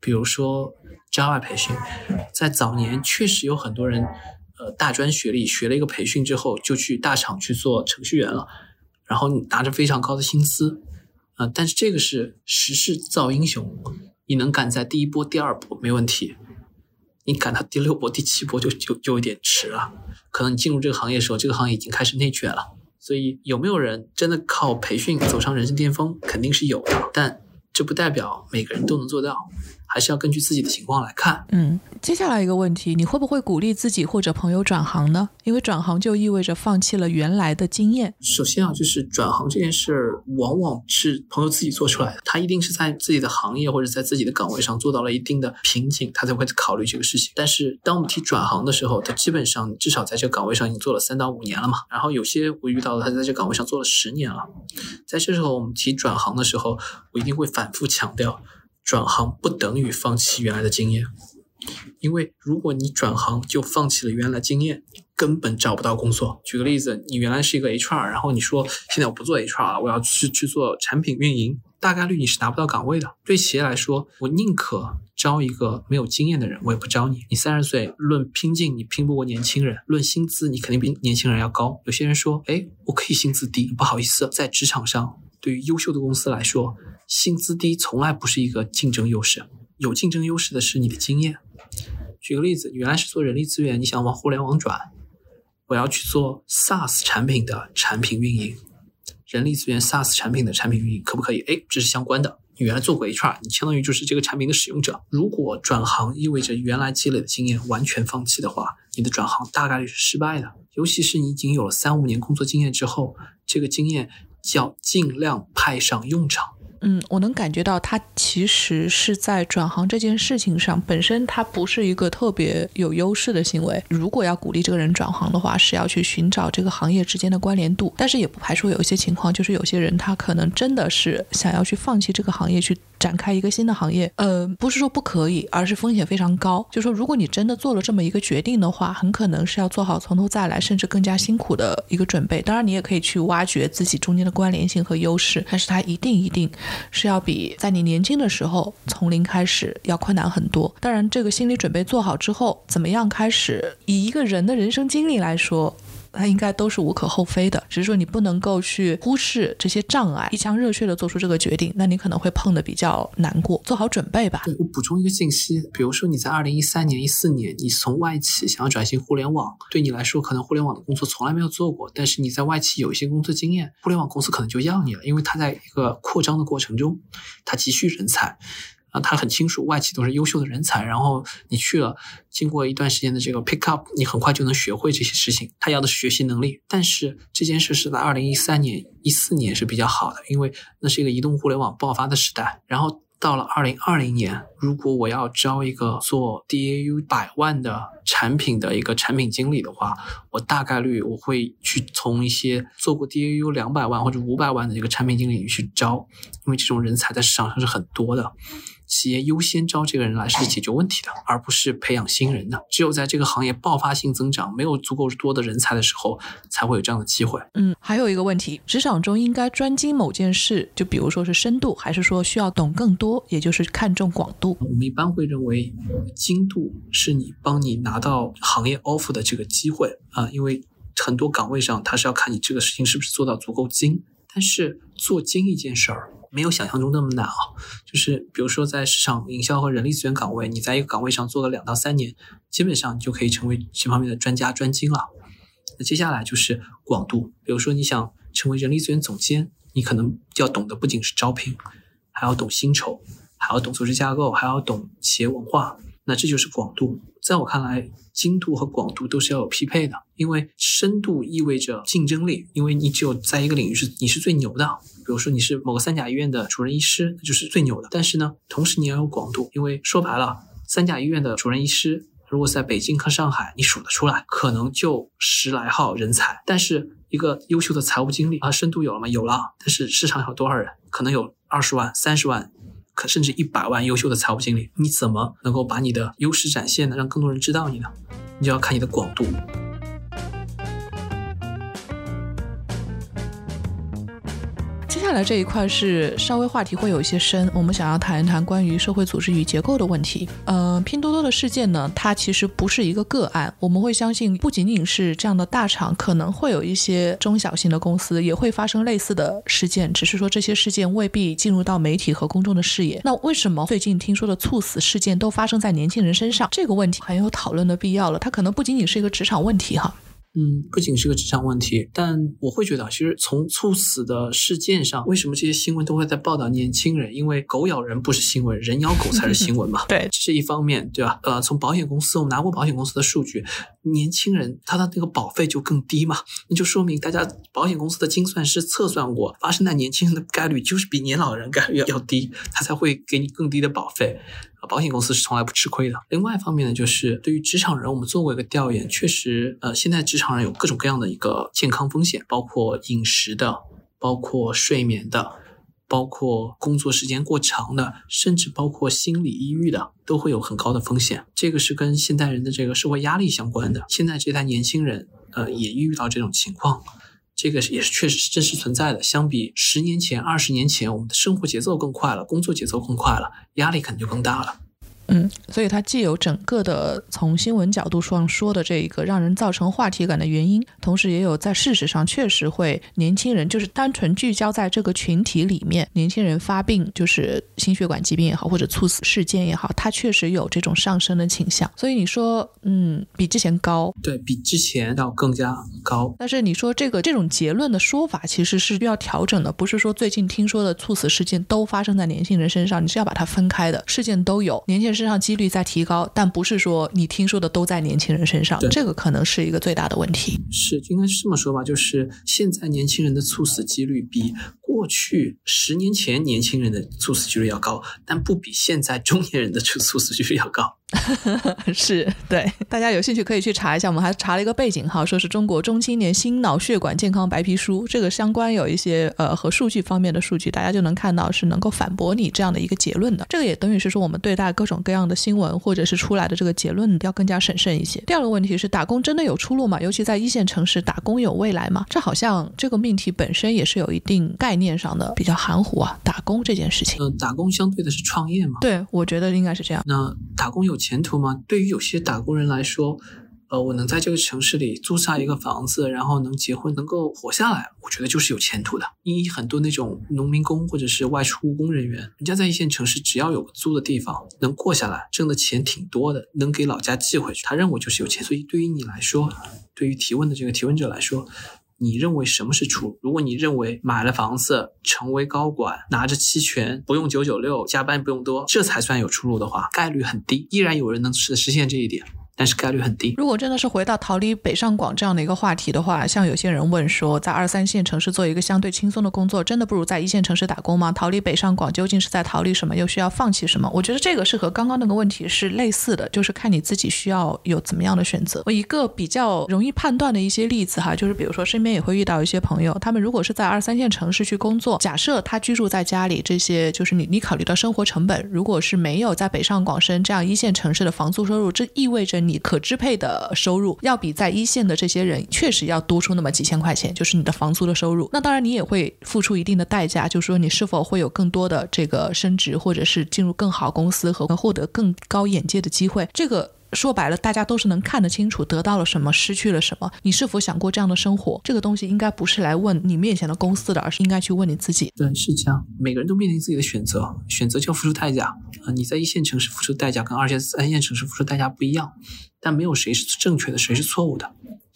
比如说 Java 培训，在早年确实有很多人。呃，大专学历学了一个培训之后，就去大厂去做程序员了，然后你拿着非常高的薪资，啊，但是这个是时势造英雄，你能赶在第一波、第二波没问题，你赶到第六波、第七波就就就有点迟了，可能你进入这个行业的时候，这个行业已经开始内卷了，所以有没有人真的靠培训走上人生巅峰，肯定是有的，但这不代表每个人都能做到。还是要根据自己的情况来看。嗯，接下来一个问题，你会不会鼓励自己或者朋友转行呢？因为转行就意味着放弃了原来的经验。首先啊，就是转行这件事儿，往往是朋友自己做出来的。他一定是在自己的行业或者在自己的岗位上做到了一定的瓶颈，他才会考虑这个事情。但是当我们提转行的时候，他基本上至少在这个岗位上已经做了三到五年了嘛。然后有些我遇到的，他在这个岗位上做了十年了。在这时候，我们提转行的时候，我一定会反复强调。转行不等于放弃原来的经验，因为如果你转行就放弃了原来经验，根本找不到工作。举个例子，你原来是一个 HR，然后你说现在我不做 HR，了我要去去做产品运营，大概率你是拿不到岗位的。对企业来说，我宁可招一个没有经验的人，我也不招你。你三十岁，论拼劲你拼不过年轻人，论薪资你肯定比年轻人要高。有些人说，哎，我可以薪资低，不好意思，在职场上。对于优秀的公司来说，薪资低从来不是一个竞争优势。有竞争优势的是你的经验。举个例子，你原来是做人力资源，你想往互联网转，我要去做 SaaS 产品的产品运营，人力资源 SaaS 产品的产品运营可不可以？哎，这是相关的。你原来做过 HR，你相当于就是这个产品的使用者。如果转行意味着原来积累的经验完全放弃的话，你的转行大概率是失败的。尤其是你已经有了三五年工作经验之后，这个经验。叫尽量派上用场。嗯，我能感觉到他其实是在转行这件事情上，本身他不是一个特别有优势的行为。如果要鼓励这个人转行的话，是要去寻找这个行业之间的关联度。但是也不排除有一些情况，就是有些人他可能真的是想要去放弃这个行业去。展开一个新的行业，呃，不是说不可以，而是风险非常高。就说如果你真的做了这么一个决定的话，很可能是要做好从头再来，甚至更加辛苦的一个准备。当然，你也可以去挖掘自己中间的关联性和优势，但是它一定一定是要比在你年轻的时候从零开始要困难很多。当然，这个心理准备做好之后，怎么样开始？以一个人的人生经历来说。它应该都是无可厚非的，只是说你不能够去忽视这些障碍，一腔热血的做出这个决定，那你可能会碰的比较难过，做好准备吧。我补充一个信息，比如说你在二零一三年、一四年，你从外企想要转型互联网，对你来说可能互联网的工作从来没有做过，但是你在外企有一些工作经验，互联网公司可能就要你了，因为它在一个扩张的过程中，它急需人才。啊，他很清楚外企都是优秀的人才，然后你去了，经过一段时间的这个 pick up，你很快就能学会这些事情。他要的是学习能力，但是这件事是在二零一三年、一四年是比较好的，因为那是一个移动互联网爆发的时代。然后到了二零二零年，如果我要招一个做 DAU 百万的产品的一个产品经理的话，我大概率我会去从一些做过 DAU 两百万或者五百万的这个产品经理去招，因为这种人才在市场上是很多的。企业优先招这个人来是解决问题的，而不是培养新人的。只有在这个行业爆发性增长、没有足够多的人才的时候，才会有这样的机会。嗯，还有一个问题，职场中应该专精某件事，就比如说是深度，还是说需要懂更多，也就是看重广度？我们一般会认为，精度是你帮你拿到行业 offer 的这个机会啊，因为很多岗位上，他是要看你这个事情是不是做到足够精。但是做精一件事儿。没有想象中那么难啊，就是比如说在市场营销和人力资源岗位，你在一个岗位上做了两到三年，基本上你就可以成为这方面的专家专精了。那接下来就是广度，比如说你想成为人力资源总监，你可能要懂得不仅是招聘，还要懂薪酬，还要懂组织架构，还要懂企业文化。那这就是广度。在我看来，精度和广度都是要有匹配的，因为深度意味着竞争力，因为你只有在一个领域是你是最牛的。比如说你是某个三甲医院的主任医师，那就是最牛的。但是呢，同时你要有广度，因为说白了，三甲医院的主任医师如果在北京和上海，你数得出来，可能就十来号人才。但是一个优秀的财务经理啊，深度有了吗？有了。但是市场有多少人？可能有二十万、三十万。甚至一百万优秀的财务经理，你怎么能够把你的优势展现呢？让更多人知道你呢？你就要看你的广度。下来这一块是稍微话题会有一些深，我们想要谈一谈关于社会组织与结构的问题。呃，拼多多的事件呢，它其实不是一个个案，我们会相信不仅仅是这样的大厂，可能会有一些中小型的公司也会发生类似的事件，只是说这些事件未必进入到媒体和公众的视野。那为什么最近听说的猝死事件都发生在年轻人身上？这个问题很有讨论的必要了，它可能不仅仅是一个职场问题哈。嗯，不仅是个职场问题，但我会觉得，其实从猝死的事件上，为什么这些新闻都会在报道年轻人？因为狗咬人不是新闻，人咬狗才是新闻嘛。对，这是一方面，对吧？呃，从保险公司，我们拿过保险公司的数据，年轻人他的那个保费就更低嘛，那就说明大家保险公司的精算师测算过，发生在年轻人的概率就是比年老人概率要低，他才会给你更低的保费。啊保险公司是从来不吃亏的。另外一方面呢，就是对于职场人，我们做过一个调研，确实，呃，现在职场人有各种各样的一个健康风险，包括饮食的，包括睡眠的，包括工作时间过长的，甚至包括心理抑郁的，都会有很高的风险。这个是跟现代人的这个社会压力相关的。现在这代年轻人，呃，也遇到这种情况。这个也是确实是真实存在的。相比十年前、二十年前，我们的生活节奏更快了，工作节奏更快了，压力肯定就更大了。嗯，所以它既有整个的从新闻角度上说的这一个让人造成话题感的原因，同时也有在事实上确实会年轻人就是单纯聚焦在这个群体里面，年轻人发病就是心血管疾病也好，或者猝死事件也好，它确实有这种上升的倾向。所以你说，嗯，比之前高，对比之前要更加高。但是你说这个这种结论的说法其实是需要调整的，不是说最近听说的猝死事件都发生在年轻人身上，你是要把它分开的，事件都有，年轻人。身上几率在提高，但不是说你听说的都在年轻人身上，这个可能是一个最大的问题。是，应该是这么说吧，就是现在年轻人的猝死几率比过去十年前年轻人的猝死几率要高，但不比现在中年人的猝猝死几率要高。是对，大家有兴趣可以去查一下。我们还查了一个背景哈，说是中国中青年心脑血管健康白皮书，这个相关有一些呃和数据方面的数据，大家就能看到是能够反驳你这样的一个结论的。这个也等于是说，我们对待各种各样的新闻或者是出来的这个结论要更加审慎一些。第二个问题是，打工真的有出路吗？尤其在一线城市，打工有未来吗？这好像这个命题本身也是有一定概念上的比较含糊啊。打工这件事情，嗯，打工相对的是创业嘛？对，我觉得应该是这样。那打工有。前途吗？对于有些打工人来说，呃，我能在这个城市里租下一个房子，然后能结婚，能够活下来，我觉得就是有前途的。因为很多那种农民工或者是外出务工人员，人家在一线城市，只要有个租的地方，能过下来，挣的钱挺多的，能给老家寄回去，他认为就是有钱。所以对于你来说，对于提问的这个提问者来说。你认为什么是出路？如果你认为买了房子，成为高管，拿着期权，不用九九六，加班不用多，这才算有出路的话，概率很低。依然有人能实实现这一点。但是概率很低。如果真的是回到逃离北上广这样的一个话题的话，像有些人问说，在二三线城市做一个相对轻松的工作，真的不如在一线城市打工吗？逃离北上广究竟是在逃离什么？又需要放弃什么？我觉得这个是和刚刚那个问题是类似的，就是看你自己需要有怎么样的选择。我一个比较容易判断的一些例子哈，就是比如说身边也会遇到一些朋友，他们如果是在二三线城市去工作，假设他居住在家里，这些就是你你考虑到生活成本，如果是没有在北上广深这样一线城市的房租收入，这意味着你你可支配的。的收入要比在一线的这些人确实要多出那么几千块钱，就是你的房租的收入。那当然你也会付出一定的代价，就是说你是否会有更多的这个升职，或者是进入更好公司和获得更高眼界的机会。这个说白了，大家都是能看得清楚，得到了什么，失去了什么。你是否想过这样的生活？这个东西应该不是来问你面前的公司的，而是应该去问你自己。对，是这样。每个人都面临自己的选择，选择就要付出代价啊！你在一线城市付出代价跟二线、三线城市付出代价不一样。但没有谁是正确的，谁是错误的，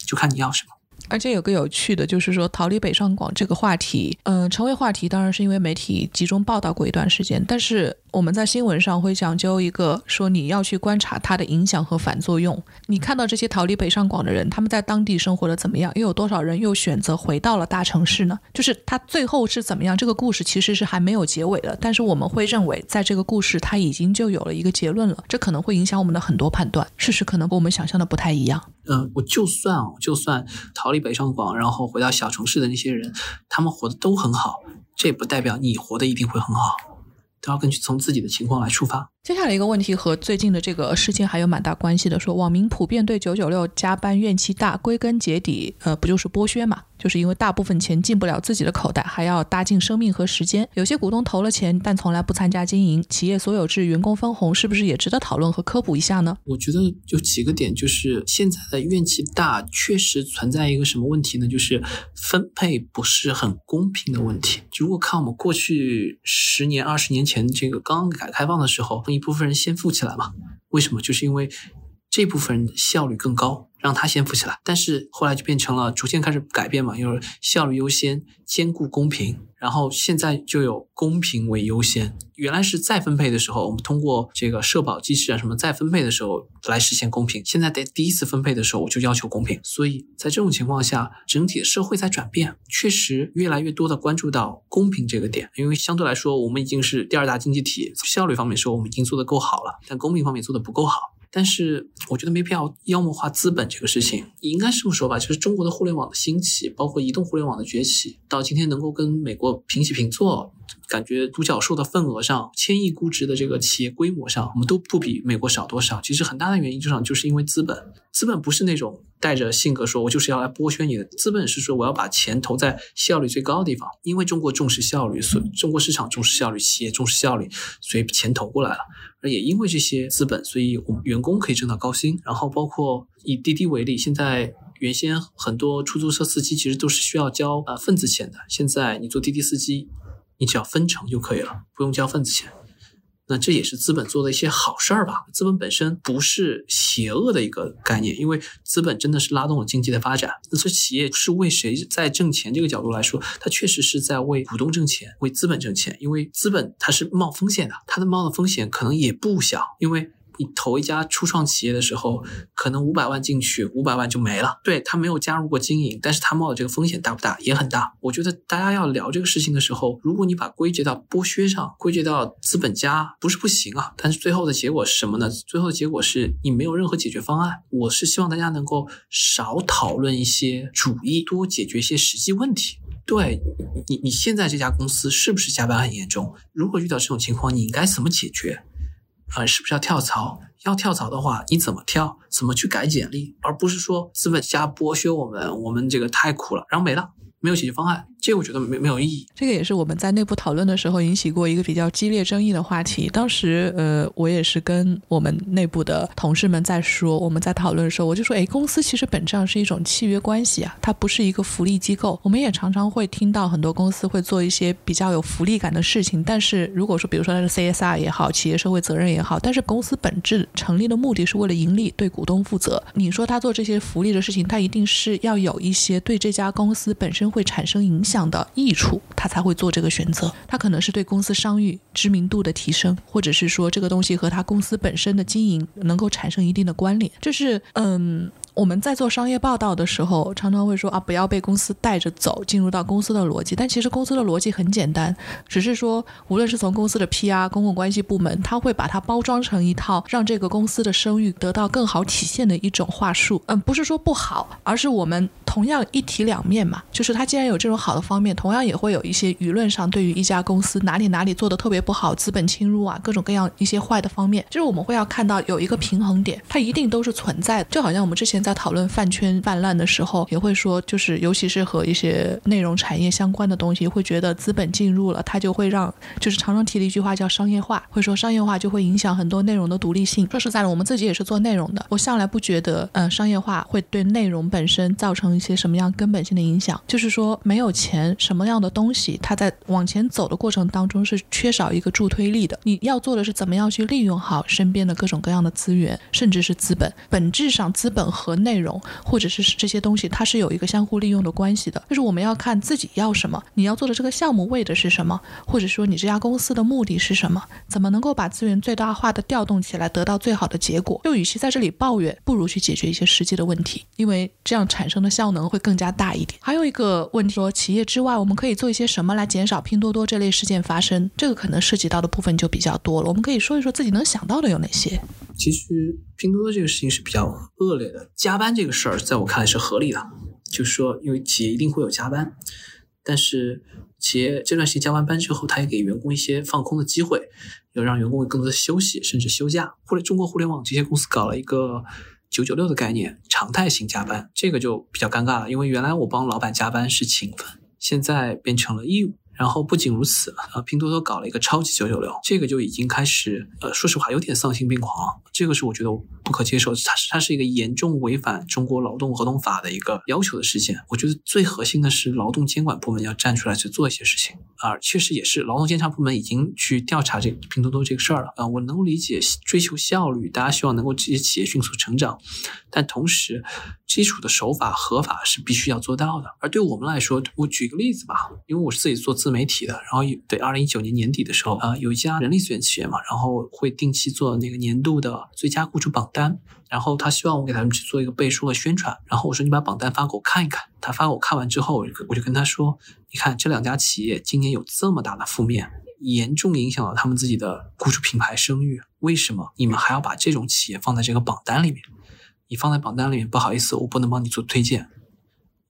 就看你要什么。而且有个有趣的，就是说逃离北上广这个话题，嗯，成为话题当然是因为媒体集中报道过一段时间，但是我们在新闻上会讲究一个说你要去观察它的影响和反作用。你看到这些逃离北上广的人，他们在当地生活的怎么样？又有多少人又选择回到了大城市呢？就是他最后是怎么样？这个故事其实是还没有结尾的，但是我们会认为在这个故事它已经就有了一个结论了，这可能会影响我们的很多判断。事实可能跟我们想象的不太一样。嗯，我就算哦，就算逃离北上广，然后回到小城市的那些人，他们活得都很好，这不代表你活得一定会很好，都要根据从自己的情况来出发。接下来一个问题和最近的这个事件还有蛮大关系的，说网民普遍对九九六加班怨气大，归根结底，呃，不就是剥削嘛？就是因为大部分钱进不了自己的口袋，还要搭进生命和时间。有些股东投了钱，但从来不参加经营，企业所有制、员工分红，是不是也值得讨论和科普一下呢？我觉得有几个点，就是现在的怨气大，确实存在一个什么问题呢？就是分配不是很公平的问题。如果看我们过去十年、二十年前这个刚刚改革开放的时候，一部分人先富起来嘛？为什么？就是因为这部分人效率更高，让他先富起来。但是后来就变成了逐渐开始改变嘛，就是效率优先，兼顾公平。然后现在就有公平为优先。原来是再分配的时候，我们通过这个社保机制啊什么再分配的时候来实现公平。现在在第一次分配的时候，我就要求公平。所以在这种情况下，整体的社会在转变，确实越来越多的关注到公平这个点。因为相对来说，我们已经是第二大经济体，效率方面说我们已经做得够好了，但公平方面做得不够好。但是我觉得没必要妖魔化资本这个事情，应该这么说吧，就是中国的互联网的兴起，包括移动互联网的崛起，到今天能够跟美国平起平坐。感觉独角兽的份额上，千亿估值的这个企业规模上，我们都不比美国少多少。其实很大的原因就上就是因为资本，资本不是那种带着性格说我就是要来剥削你的，资本是说我要把钱投在效率最高的地方。因为中国重视效率，所中国市场重视效率，企业重视效率，所以钱投过来了。也因为这些资本，所以我们员工可以挣到高薪。然后包括以滴滴为例，现在原先很多出租车司机其实都是需要交呃份子钱的，现在你做滴滴司机。你只要分成就可以了，不用交份子钱。那这也是资本做的一些好事儿吧？资本本身不是邪恶的一个概念，因为资本真的是拉动了经济的发展。那所以企业是为谁在挣钱？这个角度来说，它确实是在为股东挣钱，为资本挣钱。因为资本它是冒风险的，它的冒的风险可能也不小，因为。你投一家初创企业的时候，可能五百万进去，五百万就没了。对他没有加入过经营，但是他冒的这个风险大不大？也很大。我觉得大家要聊这个事情的时候，如果你把归结到剥削上，归结到资本家，不是不行啊。但是最后的结果是什么呢？最后的结果是你没有任何解决方案。我是希望大家能够少讨论一些主义，多解决一些实际问题。对你，你现在这家公司是不是加班很严重？如果遇到这种情况，你应该怎么解决？啊，是不是要跳槽？要跳槽的话，你怎么跳？怎么去改简历？而不是说资本家剥削我们，我们这个太苦了，然后没了。没有解决方案，这个我觉得没没有意义。这个也是我们在内部讨论的时候引起过一个比较激烈争议的话题。当时，呃，我也是跟我们内部的同事们在说，我们在讨论的时候，我就说，哎，公司其实本质上是一种契约关系啊，它不是一个福利机构。我们也常常会听到很多公司会做一些比较有福利感的事情，但是如果说，比如说它是 CSR 也好，企业社会责任也好，但是公司本质成立的目的是为了盈利，对股东负责。你说他做这些福利的事情，他一定是要有一些对这家公司本身会产生影响。的益处，他才会做这个选择。他可能是对公司商誉知名度的提升，或者是说这个东西和他公司本身的经营能够产生一定的关联。就是嗯。我们在做商业报道的时候，常常会说啊，不要被公司带着走，进入到公司的逻辑。但其实公司的逻辑很简单，只是说，无论是从公司的 PR 公共关系部门，他会把它包装成一套让这个公司的声誉得到更好体现的一种话术。嗯，不是说不好，而是我们同样一体两面嘛。就是它既然有这种好的方面，同样也会有一些舆论上对于一家公司哪里哪里做的特别不好，资本侵入啊，各种各样一些坏的方面。就是我们会要看到有一个平衡点，它一定都是存在的。就好像我们之前。在讨论饭圈泛滥的时候，也会说，就是尤其是和一些内容产业相关的东西，会觉得资本进入了，它就会让，就是常常提的一句话叫商业化，会说商业化就会影响很多内容的独立性。说实在的，我们自己也是做内容的，我向来不觉得，嗯，商业化会对内容本身造成一些什么样根本性的影响？就是说，没有钱，什么样的东西，它在往前走的过程当中是缺少一个助推力的。你要做的是怎么样去利用好身边的各种各样的资源，甚至是资本。本质上，资本和内容或者是这些东西，它是有一个相互利用的关系的。就是我们要看自己要什么，你要做的这个项目为的是什么，或者说你这家公司的目的是什么，怎么能够把资源最大化的调动起来，得到最好的结果。就与其在这里抱怨，不如去解决一些实际的问题，因为这样产生的效能会更加大一点。还有一个问题说，企业之外，我们可以做一些什么来减少拼多多这类事件发生？这个可能涉及到的部分就比较多了。我们可以说一说自己能想到的有哪些。其实拼多多这个事情是比较恶劣的，加班这个事儿在我看来是合理的，就是说，因为企业一定会有加班，但是企业这段时间加完班之后，他也给员工一些放空的机会，要让员工有更多的休息，甚至休假。或者中国互联网这些公司搞了一个九九六的概念，常态性加班，这个就比较尴尬了，因为原来我帮老板加班是情分，现在变成了义务。然后不仅如此，呃，拼多多搞了一个超级九九六，这个就已经开始，呃，说实话有点丧心病狂，这个是我觉得不可接受，它是它是一个严重违反中国劳动合同法的一个要求的事件。我觉得最核心的是劳动监管部门要站出来去做一些事情，啊，确实也是劳动监察部门已经去调查这拼多多这个事儿了，啊，我能理解追求效率，大家希望能够这些企业迅速成长，但同时。基础的手法合法是必须要做到的，而对我们来说，我举个例子吧，因为我是自己做自媒体的，然后对二零一九年年底的时候啊，有一家人力资源企业嘛，然后会定期做那个年度的最佳雇主榜单，然后他希望我给他们去做一个背书和宣传，然后我说你把榜单发给我看一看，他发给我看完之后，我就跟他说，你看这两家企业今年有这么大的负面，严重影响了他们自己的雇主品牌声誉，为什么你们还要把这种企业放在这个榜单里面？你放在榜单里面，不好意思，我不能帮你做推荐，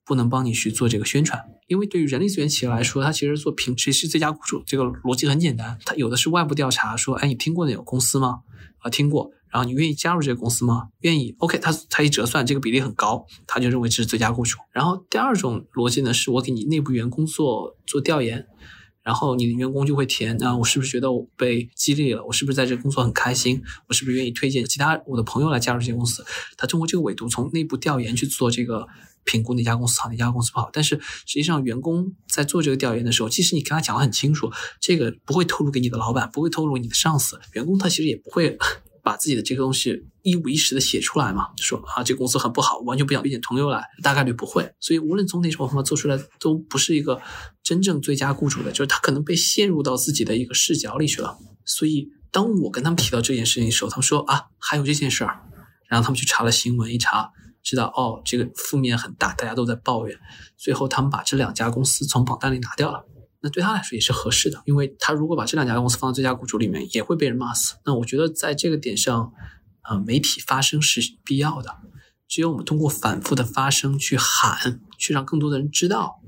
不能帮你去做这个宣传，因为对于人力资源企业来说，它其实做评谁是最佳雇主，这个逻辑很简单，它有的是外部调查，说，哎，你听过那个公司吗？啊，听过，然后你愿意加入这个公司吗？愿意，OK，他他一折算，这个比例很高，他就认为这是最佳雇主。然后第二种逻辑呢，是我给你内部员工做做调研。然后你的员工就会填啊，我是不是觉得我被激励了？我是不是在这工作很开心？我是不是愿意推荐其他我的朋友来加入这家公司？他通过这个维度从内部调研去做这个评估，哪家公司好，哪家公司不好。但是实际上，员工在做这个调研的时候，即使你跟他讲的很清楚，这个不会透露给你的老板，不会透露你的上司，员工他其实也不会。把自己的这个东西一五一十的写出来嘛，说啊这个公司很不好，完全不想推荐同游来，大概率不会。所以无论从哪种方法做出来，都不是一个真正最佳雇主的，就是他可能被陷入到自己的一个视角里去了。所以当我跟他们提到这件事情的时候，他们说啊还有这件事儿，然后他们去查了新闻，一查知道哦这个负面很大，大家都在抱怨，最后他们把这两家公司从榜单里拿掉了。那对他来说也是合适的，因为他如果把这两家公司放到最佳雇主里面，也会被人骂死。那我觉得在这个点上，呃，媒体发声是必要的。只有我们通过反复的发声去喊，去让更多的人知道，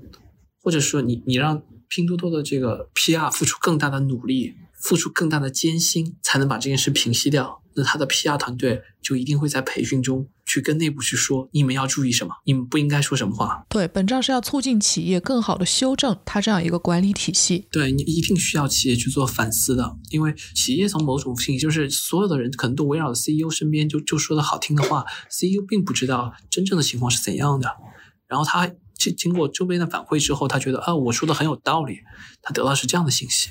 或者说你你让拼多多的这个 PR 付出更大的努力，付出更大的艰辛，才能把这件事平息掉。那他的 PR 团队就一定会在培训中去跟内部去说，你们要注意什么，你们不应该说什么话。对，本质上是要促进企业更好的修正它这样一个管理体系。对你一定需要企业去做反思的，因为企业从某种性就是所有的人可能都围绕着 CEO 身边，就就说的好听的话，CEO 并不知道真正的情况是怎样的。然后他经经过周边的反馈之后，他觉得啊，我说的很有道理，他得到是这样的信息。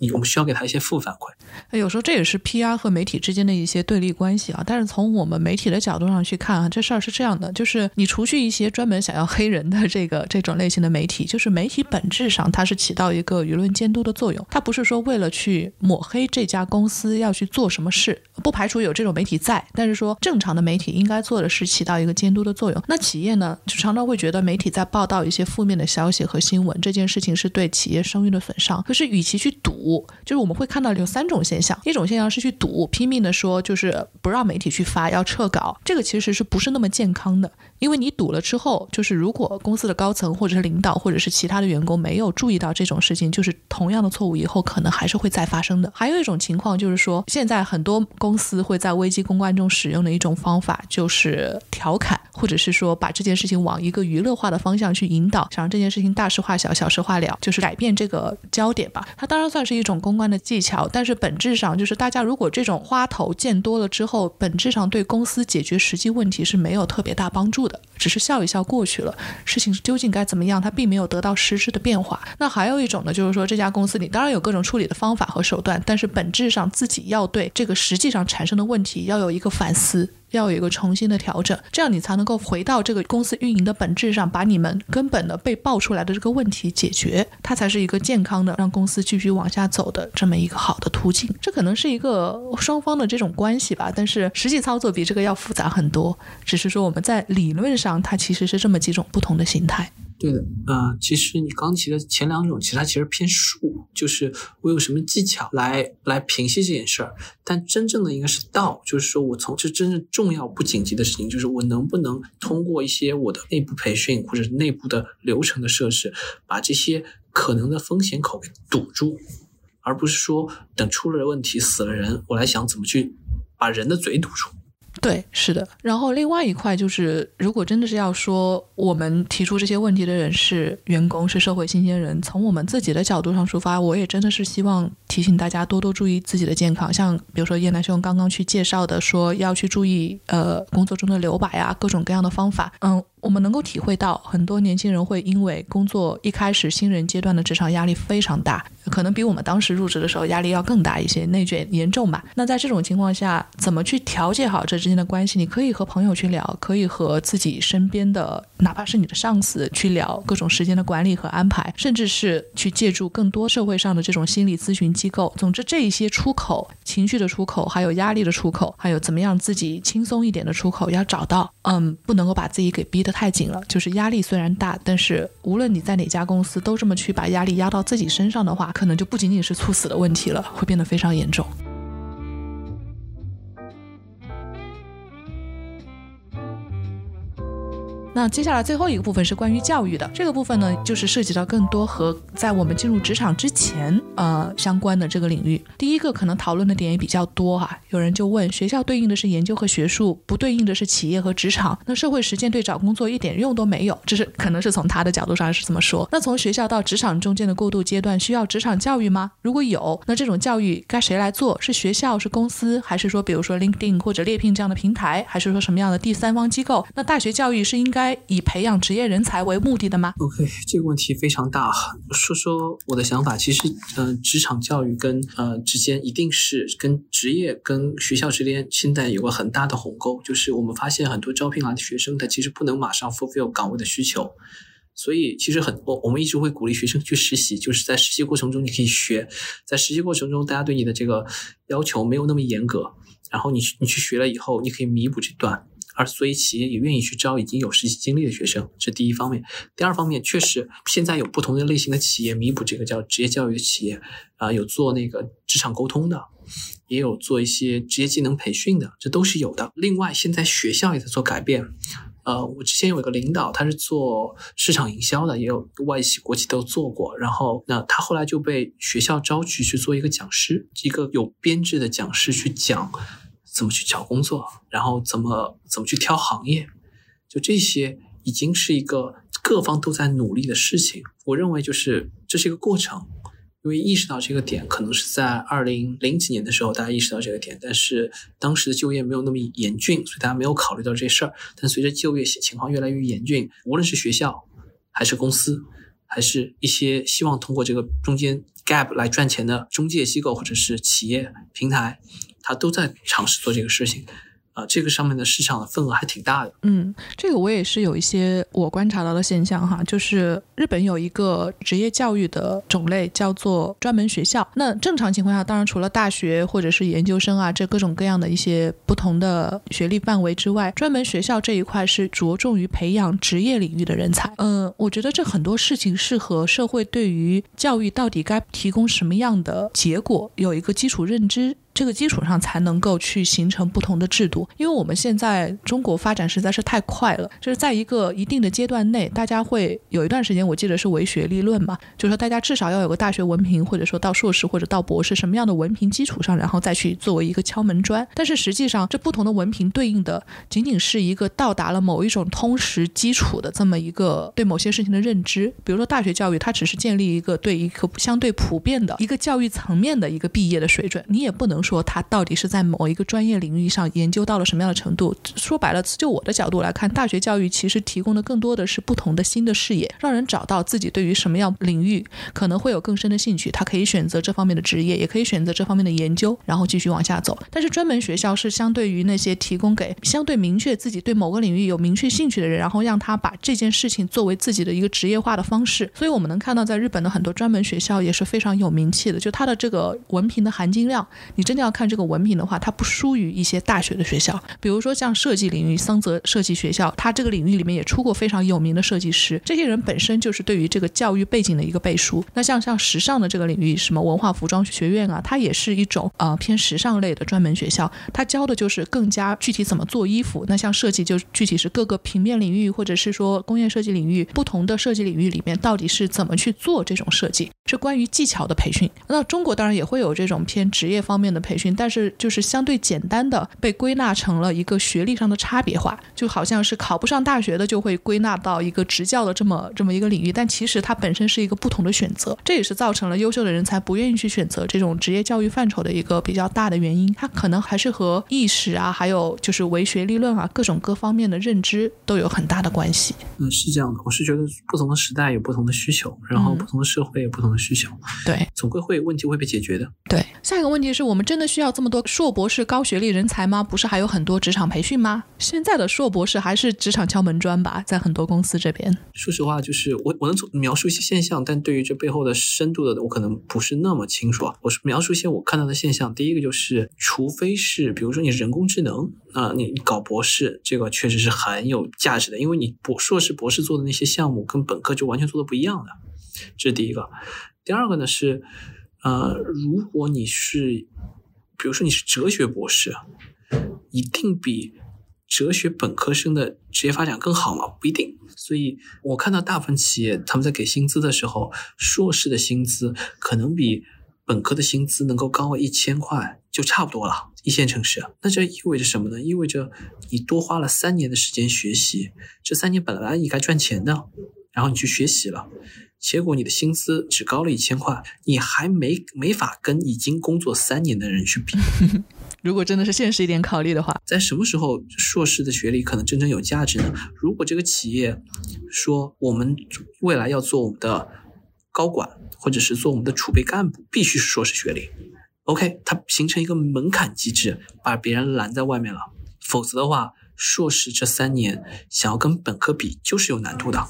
你我们需要给他一些负反馈。有时候这也是 PR 和媒体之间的一些对立关系啊。但是从我们媒体的角度上去看啊，这事儿是这样的：就是你除去一些专门想要黑人的这个这种类型的媒体，就是媒体本质上它是起到一个舆论监督的作用。它不是说为了去抹黑这家公司要去做什么事，不排除有这种媒体在。但是说正常的媒体应该做的是起到一个监督的作用。那企业呢，就常常会觉得媒体在报道一些负面的消息和新闻，这件事情是对企业声誉的损伤。可是与其去赌。堵，就是我们会看到有三种现象，一种现象是去赌，拼命的说，就是不让媒体去发，要撤稿，这个其实是不是那么健康的？因为你堵了之后，就是如果公司的高层或者是领导或者是其他的员工没有注意到这种事情，就是同样的错误以后可能还是会再发生的。还有一种情况就是说，现在很多公司会在危机公关中使用的一种方法就是调侃，或者是说把这件事情往一个娱乐化的方向去引导，想让这件事情大事化小，小事化了，就是改变这个焦点吧。它当然算是一种公关的技巧，但是本质上就是大家如果这种花头见多了之后，本质上对公司解决实际问题是没有特别大帮助。的，只是笑一笑过去了。事情究竟该怎么样，它并没有得到实质的变化。那还有一种呢，就是说这家公司你当然有各种处理的方法和手段，但是本质上自己要对这个实际上产生的问题要有一个反思。要有一个重新的调整，这样你才能够回到这个公司运营的本质上，把你们根本的被爆出来的这个问题解决，它才是一个健康的让公司继续往下走的这么一个好的途径。这可能是一个双方的这种关系吧，但是实际操作比这个要复杂很多。只是说我们在理论上，它其实是这么几种不同的形态。对的，呃，其实你刚提的前两种，其实它其实偏术，就是我有什么技巧来来平息这件事儿。但真正的应该是道，就是说我从这真正重要不紧急的事情，就是我能不能通过一些我的内部培训或者内部的流程的设置，把这些可能的风险口给堵住，而不是说等出了问题死了人，我来想怎么去把人的嘴堵住。对，是的。然后另外一块就是，如果真的是要说我们提出这些问题的人是员工，是社会新鲜人，从我们自己的角度上出发，我也真的是希望提醒大家多多注意自己的健康。像比如说叶南兄刚刚去介绍的，说要去注意呃工作中的留白啊，各种各样的方法，嗯。我们能够体会到，很多年轻人会因为工作一开始新人阶段的职场压力非常大，可能比我们当时入职的时候压力要更大一些，内卷严重吧。那在这种情况下，怎么去调节好这之间的关系？你可以和朋友去聊，可以和自己身边的，哪怕是你的上司去聊各种时间的管理和安排，甚至是去借助更多社会上的这种心理咨询机构。总之，这一些出口，情绪的出口，还有压力的出口，还有怎么样自己轻松一点的出口，要找到。嗯，不能够把自己给逼得太紧了。就是压力虽然大，但是无论你在哪家公司，都这么去把压力压到自己身上的话，可能就不仅仅是猝死的问题了，会变得非常严重。那接下来最后一个部分是关于教育的，这个部分呢，就是涉及到更多和在我们进入职场之前呃相关的这个领域。第一个可能讨论的点也比较多哈，有人就问，学校对应的是研究和学术，不对应的是企业和职场，那社会实践对找工作一点用都没有，这是可能是从他的角度上是这么说。那从学校到职场中间的过渡阶段需要职场教育吗？如果有，那这种教育该谁来做？是学校、是公司，还是说比如说 LinkedIn 或者猎聘这样的平台，还是说什么样的第三方机构？那大学教育是应该？以培养职业人才为目的的吗？OK，这个问题非常大。说说我的想法，其实，嗯，职场教育跟呃之间一定是跟职业跟学校之间现在有个很大的鸿沟，就是我们发现很多招聘来的学生，他其实不能马上 fulfill 岗位的需求，所以其实很我我们一直会鼓励学生去实习，就是在实习过程中你可以学，在实习过程中大家对你的这个要求没有那么严格，然后你你去学了以后，你可以弥补这段。而所以企业也愿意去招已经有实习经历的学生，这第一方面。第二方面，确实现在有不同的类型的企业弥补这个叫职业教育的企业，啊，有做那个职场沟通的，也有做一些职业技能培训的，这都是有的。另外，现在学校也在做改变。呃，我之前有一个领导，他是做市场营销的，也有外企、国企都做过。然后，那他后来就被学校招去去做一个讲师，一个有编制的讲师去讲。怎么去找工作，然后怎么怎么去挑行业，就这些已经是一个各方都在努力的事情。我认为就是这是一个过程，因为意识到这个点，可能是在二零零几年的时候大家意识到这个点，但是当时的就业没有那么严峻，所以大家没有考虑到这事儿。但随着就业情况越来越严峻，无论是学校还是公司，还是一些希望通过这个中间 gap 来赚钱的中介机构或者是企业平台。他都在尝试做这个事情。啊，这个上面的市场的份额还挺大的。嗯，这个我也是有一些我观察到的现象哈，就是日本有一个职业教育的种类叫做专门学校。那正常情况下，当然除了大学或者是研究生啊，这各种各样的一些不同的学历范围之外，专门学校这一块是着重于培养职业领域的人才。嗯，我觉得这很多事情是和社会对于教育到底该提供什么样的结果有一个基础认知。这个基础上才能够去形成不同的制度，因为我们现在中国发展实在是太快了，就是在一个一定的阶段内，大家会有一段时间，我记得是唯学历论嘛，就是说大家至少要有个大学文凭，或者说到硕士或者到博士什么样的文凭基础上，然后再去作为一个敲门砖。但是实际上，这不同的文凭对应的仅仅是一个到达了某一种通识基础的这么一个对某些事情的认知。比如说大学教育，它只是建立一个对一个相对普遍的一个教育层面的一个毕业的水准，你也不能。说他到底是在某一个专业领域上研究到了什么样的程度。说白了，就我的角度来看，大学教育其实提供的更多的是不同的新的视野，让人找到自己对于什么样领域可能会有更深的兴趣，他可以选择这方面的职业，也可以选择这方面的研究，然后继续往下走。但是专门学校是相对于那些提供给相对明确自己对某个领域有明确兴趣的人，然后让他把这件事情作为自己的一个职业化的方式。所以我们能看到，在日本的很多专门学校也是非常有名气的，就它的这个文凭的含金量，你真要看这个文凭的话，它不输于一些大学的学校。比如说像设计领域，桑泽设计学校，它这个领域里面也出过非常有名的设计师，这些人本身就是对于这个教育背景的一个背书。那像像时尚的这个领域，什么文化服装学院啊，它也是一种呃偏时尚类的专门学校，它教的就是更加具体怎么做衣服。那像设计就具体是各个平面领域，或者是说工业设计领域不同的设计领域里面到底是怎么去做这种设计，是关于技巧的培训。那中国当然也会有这种偏职业方面的培训，但是就是相对简单的被归纳成了一个学历上的差别化，就好像是考不上大学的就会归纳到一个职教的这么这么一个领域，但其实它本身是一个不同的选择，这也是造成了优秀的人才不愿意去选择这种职业教育范畴的一个比较大的原因。它可能还是和意识啊，还有就是唯学历论啊，各种各方面的认知都有很大的关系。嗯，是这样的，我是觉得不同的时代有不同的需求，然后不同的社会有不同的需求，对，总归会有问题会被解决的。对，下一个问题是我们真的需要这么多硕博士高学历人才吗？不是还有很多职场培训吗？现在的硕博士还是职场敲门砖吧，在很多公司这边。说实话，就是我我能描述一些现象，但对于这背后的深度的，我可能不是那么清楚。我是描述一些我看到的现象。第一个就是，除非是比如说你人工智能啊，你搞博士，这个确实是很有价值的，因为你博硕士博士做的那些项目跟本科就完全做的不一样的。这是第一个。第二个呢是，呃，如果你是，比如说你是哲学博士，一定比哲学本科生的职业发展更好吗？不一定。所以我看到大部分企业他们在给薪资的时候，硕士的薪资可能比本科的薪资能够高一千块就差不多了。一线城市，那这意味着什么呢？意味着你多花了三年的时间学习，这三年本来你该赚钱的，然后你去学习了。结果你的薪资只高了一千块，你还没没法跟已经工作三年的人去比。如果真的是现实一点考虑的话，在什么时候硕士的学历可能真正有价值呢？如果这个企业说我们未来要做我们的高管，或者是做我们的储备干部，必须是硕士学历。OK，它形成一个门槛机制，把别人拦在外面了。否则的话，硕士这三年想要跟本科比，就是有难度的。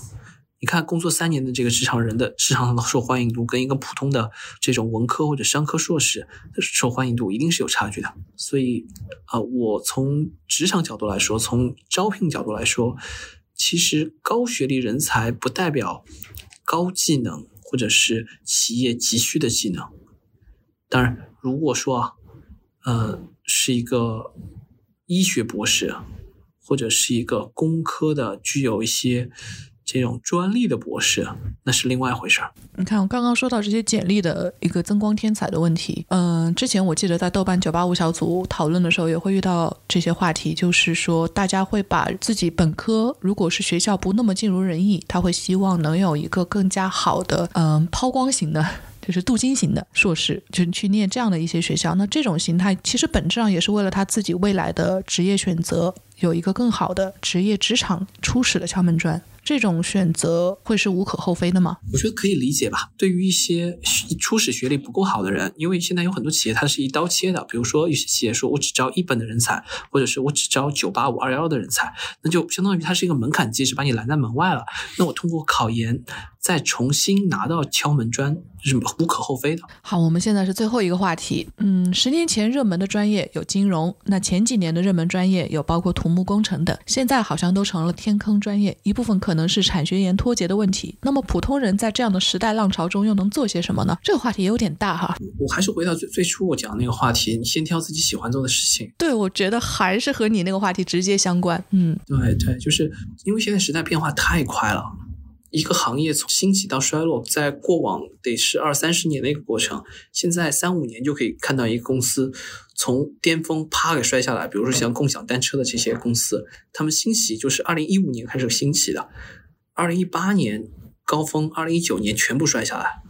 你看，工作三年的这个职场人的市场上的受欢迎度，跟一个普通的这种文科或者商科硕士的受欢迎度一定是有差距的。所以，啊，我从职场角度来说，从招聘角度来说，其实高学历人才不代表高技能或者是企业急需的技能。当然，如果说啊，呃，是一个医学博士，或者是一个工科的，具有一些。这种专利的博士，那是另外一回事儿。你看，我刚刚说到这些简历的一个增光添彩的问题。嗯，之前我记得在豆瓣九八五小组讨论的时候，也会遇到这些话题，就是说大家会把自己本科如果是学校不那么尽如人意，他会希望能有一个更加好的，嗯，抛光型的，就是镀金型的硕士，就去念这样的一些学校。那这种形态其实本质上也是为了他自己未来的职业选择有一个更好的职业职场初始的敲门砖。这种选择会是无可厚非的吗？我觉得可以理解吧。对于一些初始学历不够好的人，因为现在有很多企业它是一刀切的，比如说有些企业说我只招一本的人才，或者是我只招九八五二幺幺的人才，那就相当于它是一个门槛机制，把你拦在门外了。那我通过考研再重新拿到敲门砖是无可厚非的。好，我们现在是最后一个话题。嗯，十年前热门的专业有金融，那前几年的热门专业有包括土木工程等，现在好像都成了天坑专业，一部分可能。是产学研脱节的问题。那么普通人在这样的时代浪潮中又能做些什么呢？这个话题有点大哈。我还是回到最最初我讲的那个话题，你先挑自己喜欢做的事情。对，我觉得还是和你那个话题直接相关。嗯，对对，就是因为现在时代变化太快了，一个行业从兴起到衰落，在过往得是二三十年的一个过程，现在三五年就可以看到一个公司。从巅峰啪给摔下来，比如说像共享单车的这些公司，他们兴起就是二零一五年开始兴起的，二零一八年高峰，二零一九年全部摔下来，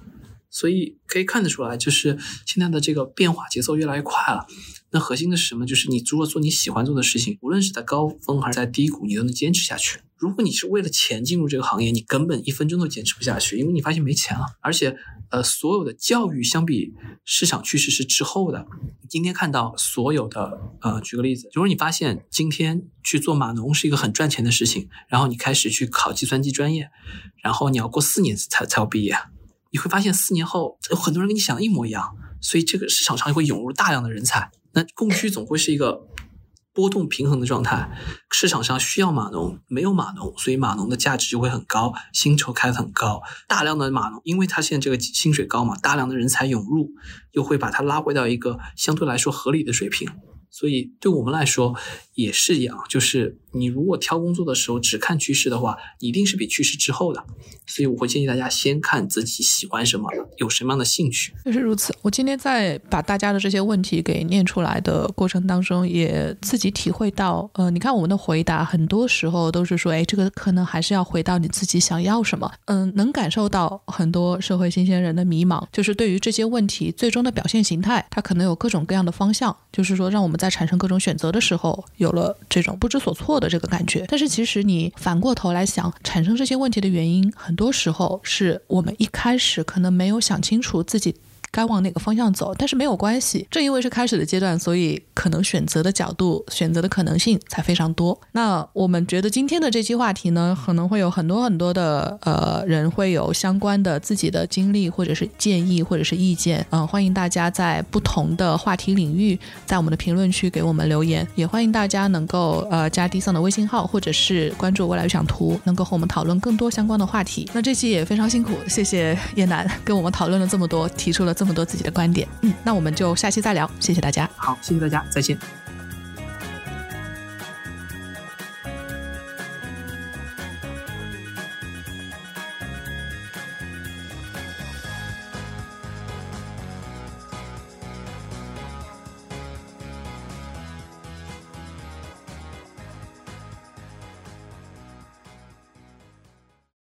所以可以看得出来，就是现在的这个变化节奏越来越快了。那核心的是什么？就是你如果做你喜欢做的事情，无论是在高峰还是在低谷，你都能坚持下去。如果你是为了钱进入这个行业，你根本一分钟都坚持不下去，因为你发现没钱了。而且，呃，所有的教育相比市场趋势是滞后的。今天看到所有的，呃，举个例子，如果你发现今天去做码农是一个很赚钱的事情，然后你开始去考计算机专业，然后你要过四年才才要毕业，你会发现四年后有很多人跟你想的一模一样，所以这个市场上会涌入大量的人才。那供需总会是一个波动平衡的状态，市场上需要码农，没有码农，所以码农的价值就会很高，薪酬开得很高，大量的码农，因为他现在这个薪水高嘛，大量的人才涌入，又会把它拉回到一个相对来说合理的水平。所以对我们来说也是一样，就是你如果挑工作的时候只看趋势的话，一定是比趋势之后的。所以我会建议大家先看自己喜欢什么，有什么样的兴趣。就是如此。我今天在把大家的这些问题给念出来的过程当中，也自己体会到，呃，你看我们的回答很多时候都是说，哎，这个可能还是要回到你自己想要什么。嗯，能感受到很多社会新鲜人的迷茫，就是对于这些问题最终的表现形态，它可能有各种各样的方向，就是说让我们。在产生各种选择的时候，有有了这种不知所措的这个感觉。但是其实你反过头来想，产生这些问题的原因，很多时候是我们一开始可能没有想清楚自己。该往哪个方向走？但是没有关系，正因为是开始的阶段，所以可能选择的角度、选择的可能性才非常多。那我们觉得今天的这期话题呢，可能会有很多很多的呃人会有相关的自己的经历，或者是建议，或者是意见。嗯，欢迎大家在不同的话题领域，在我们的评论区给我们留言。也欢迎大家能够呃加 D 桑的微信号，或者是关注未来预想图，能够和我们讨论更多相关的话题。那这期也非常辛苦，谢谢叶楠跟我们讨论了这么多，提出了。这么多自己的观点，嗯，那我们就下期再聊，谢谢大家。好，谢谢大家，再见。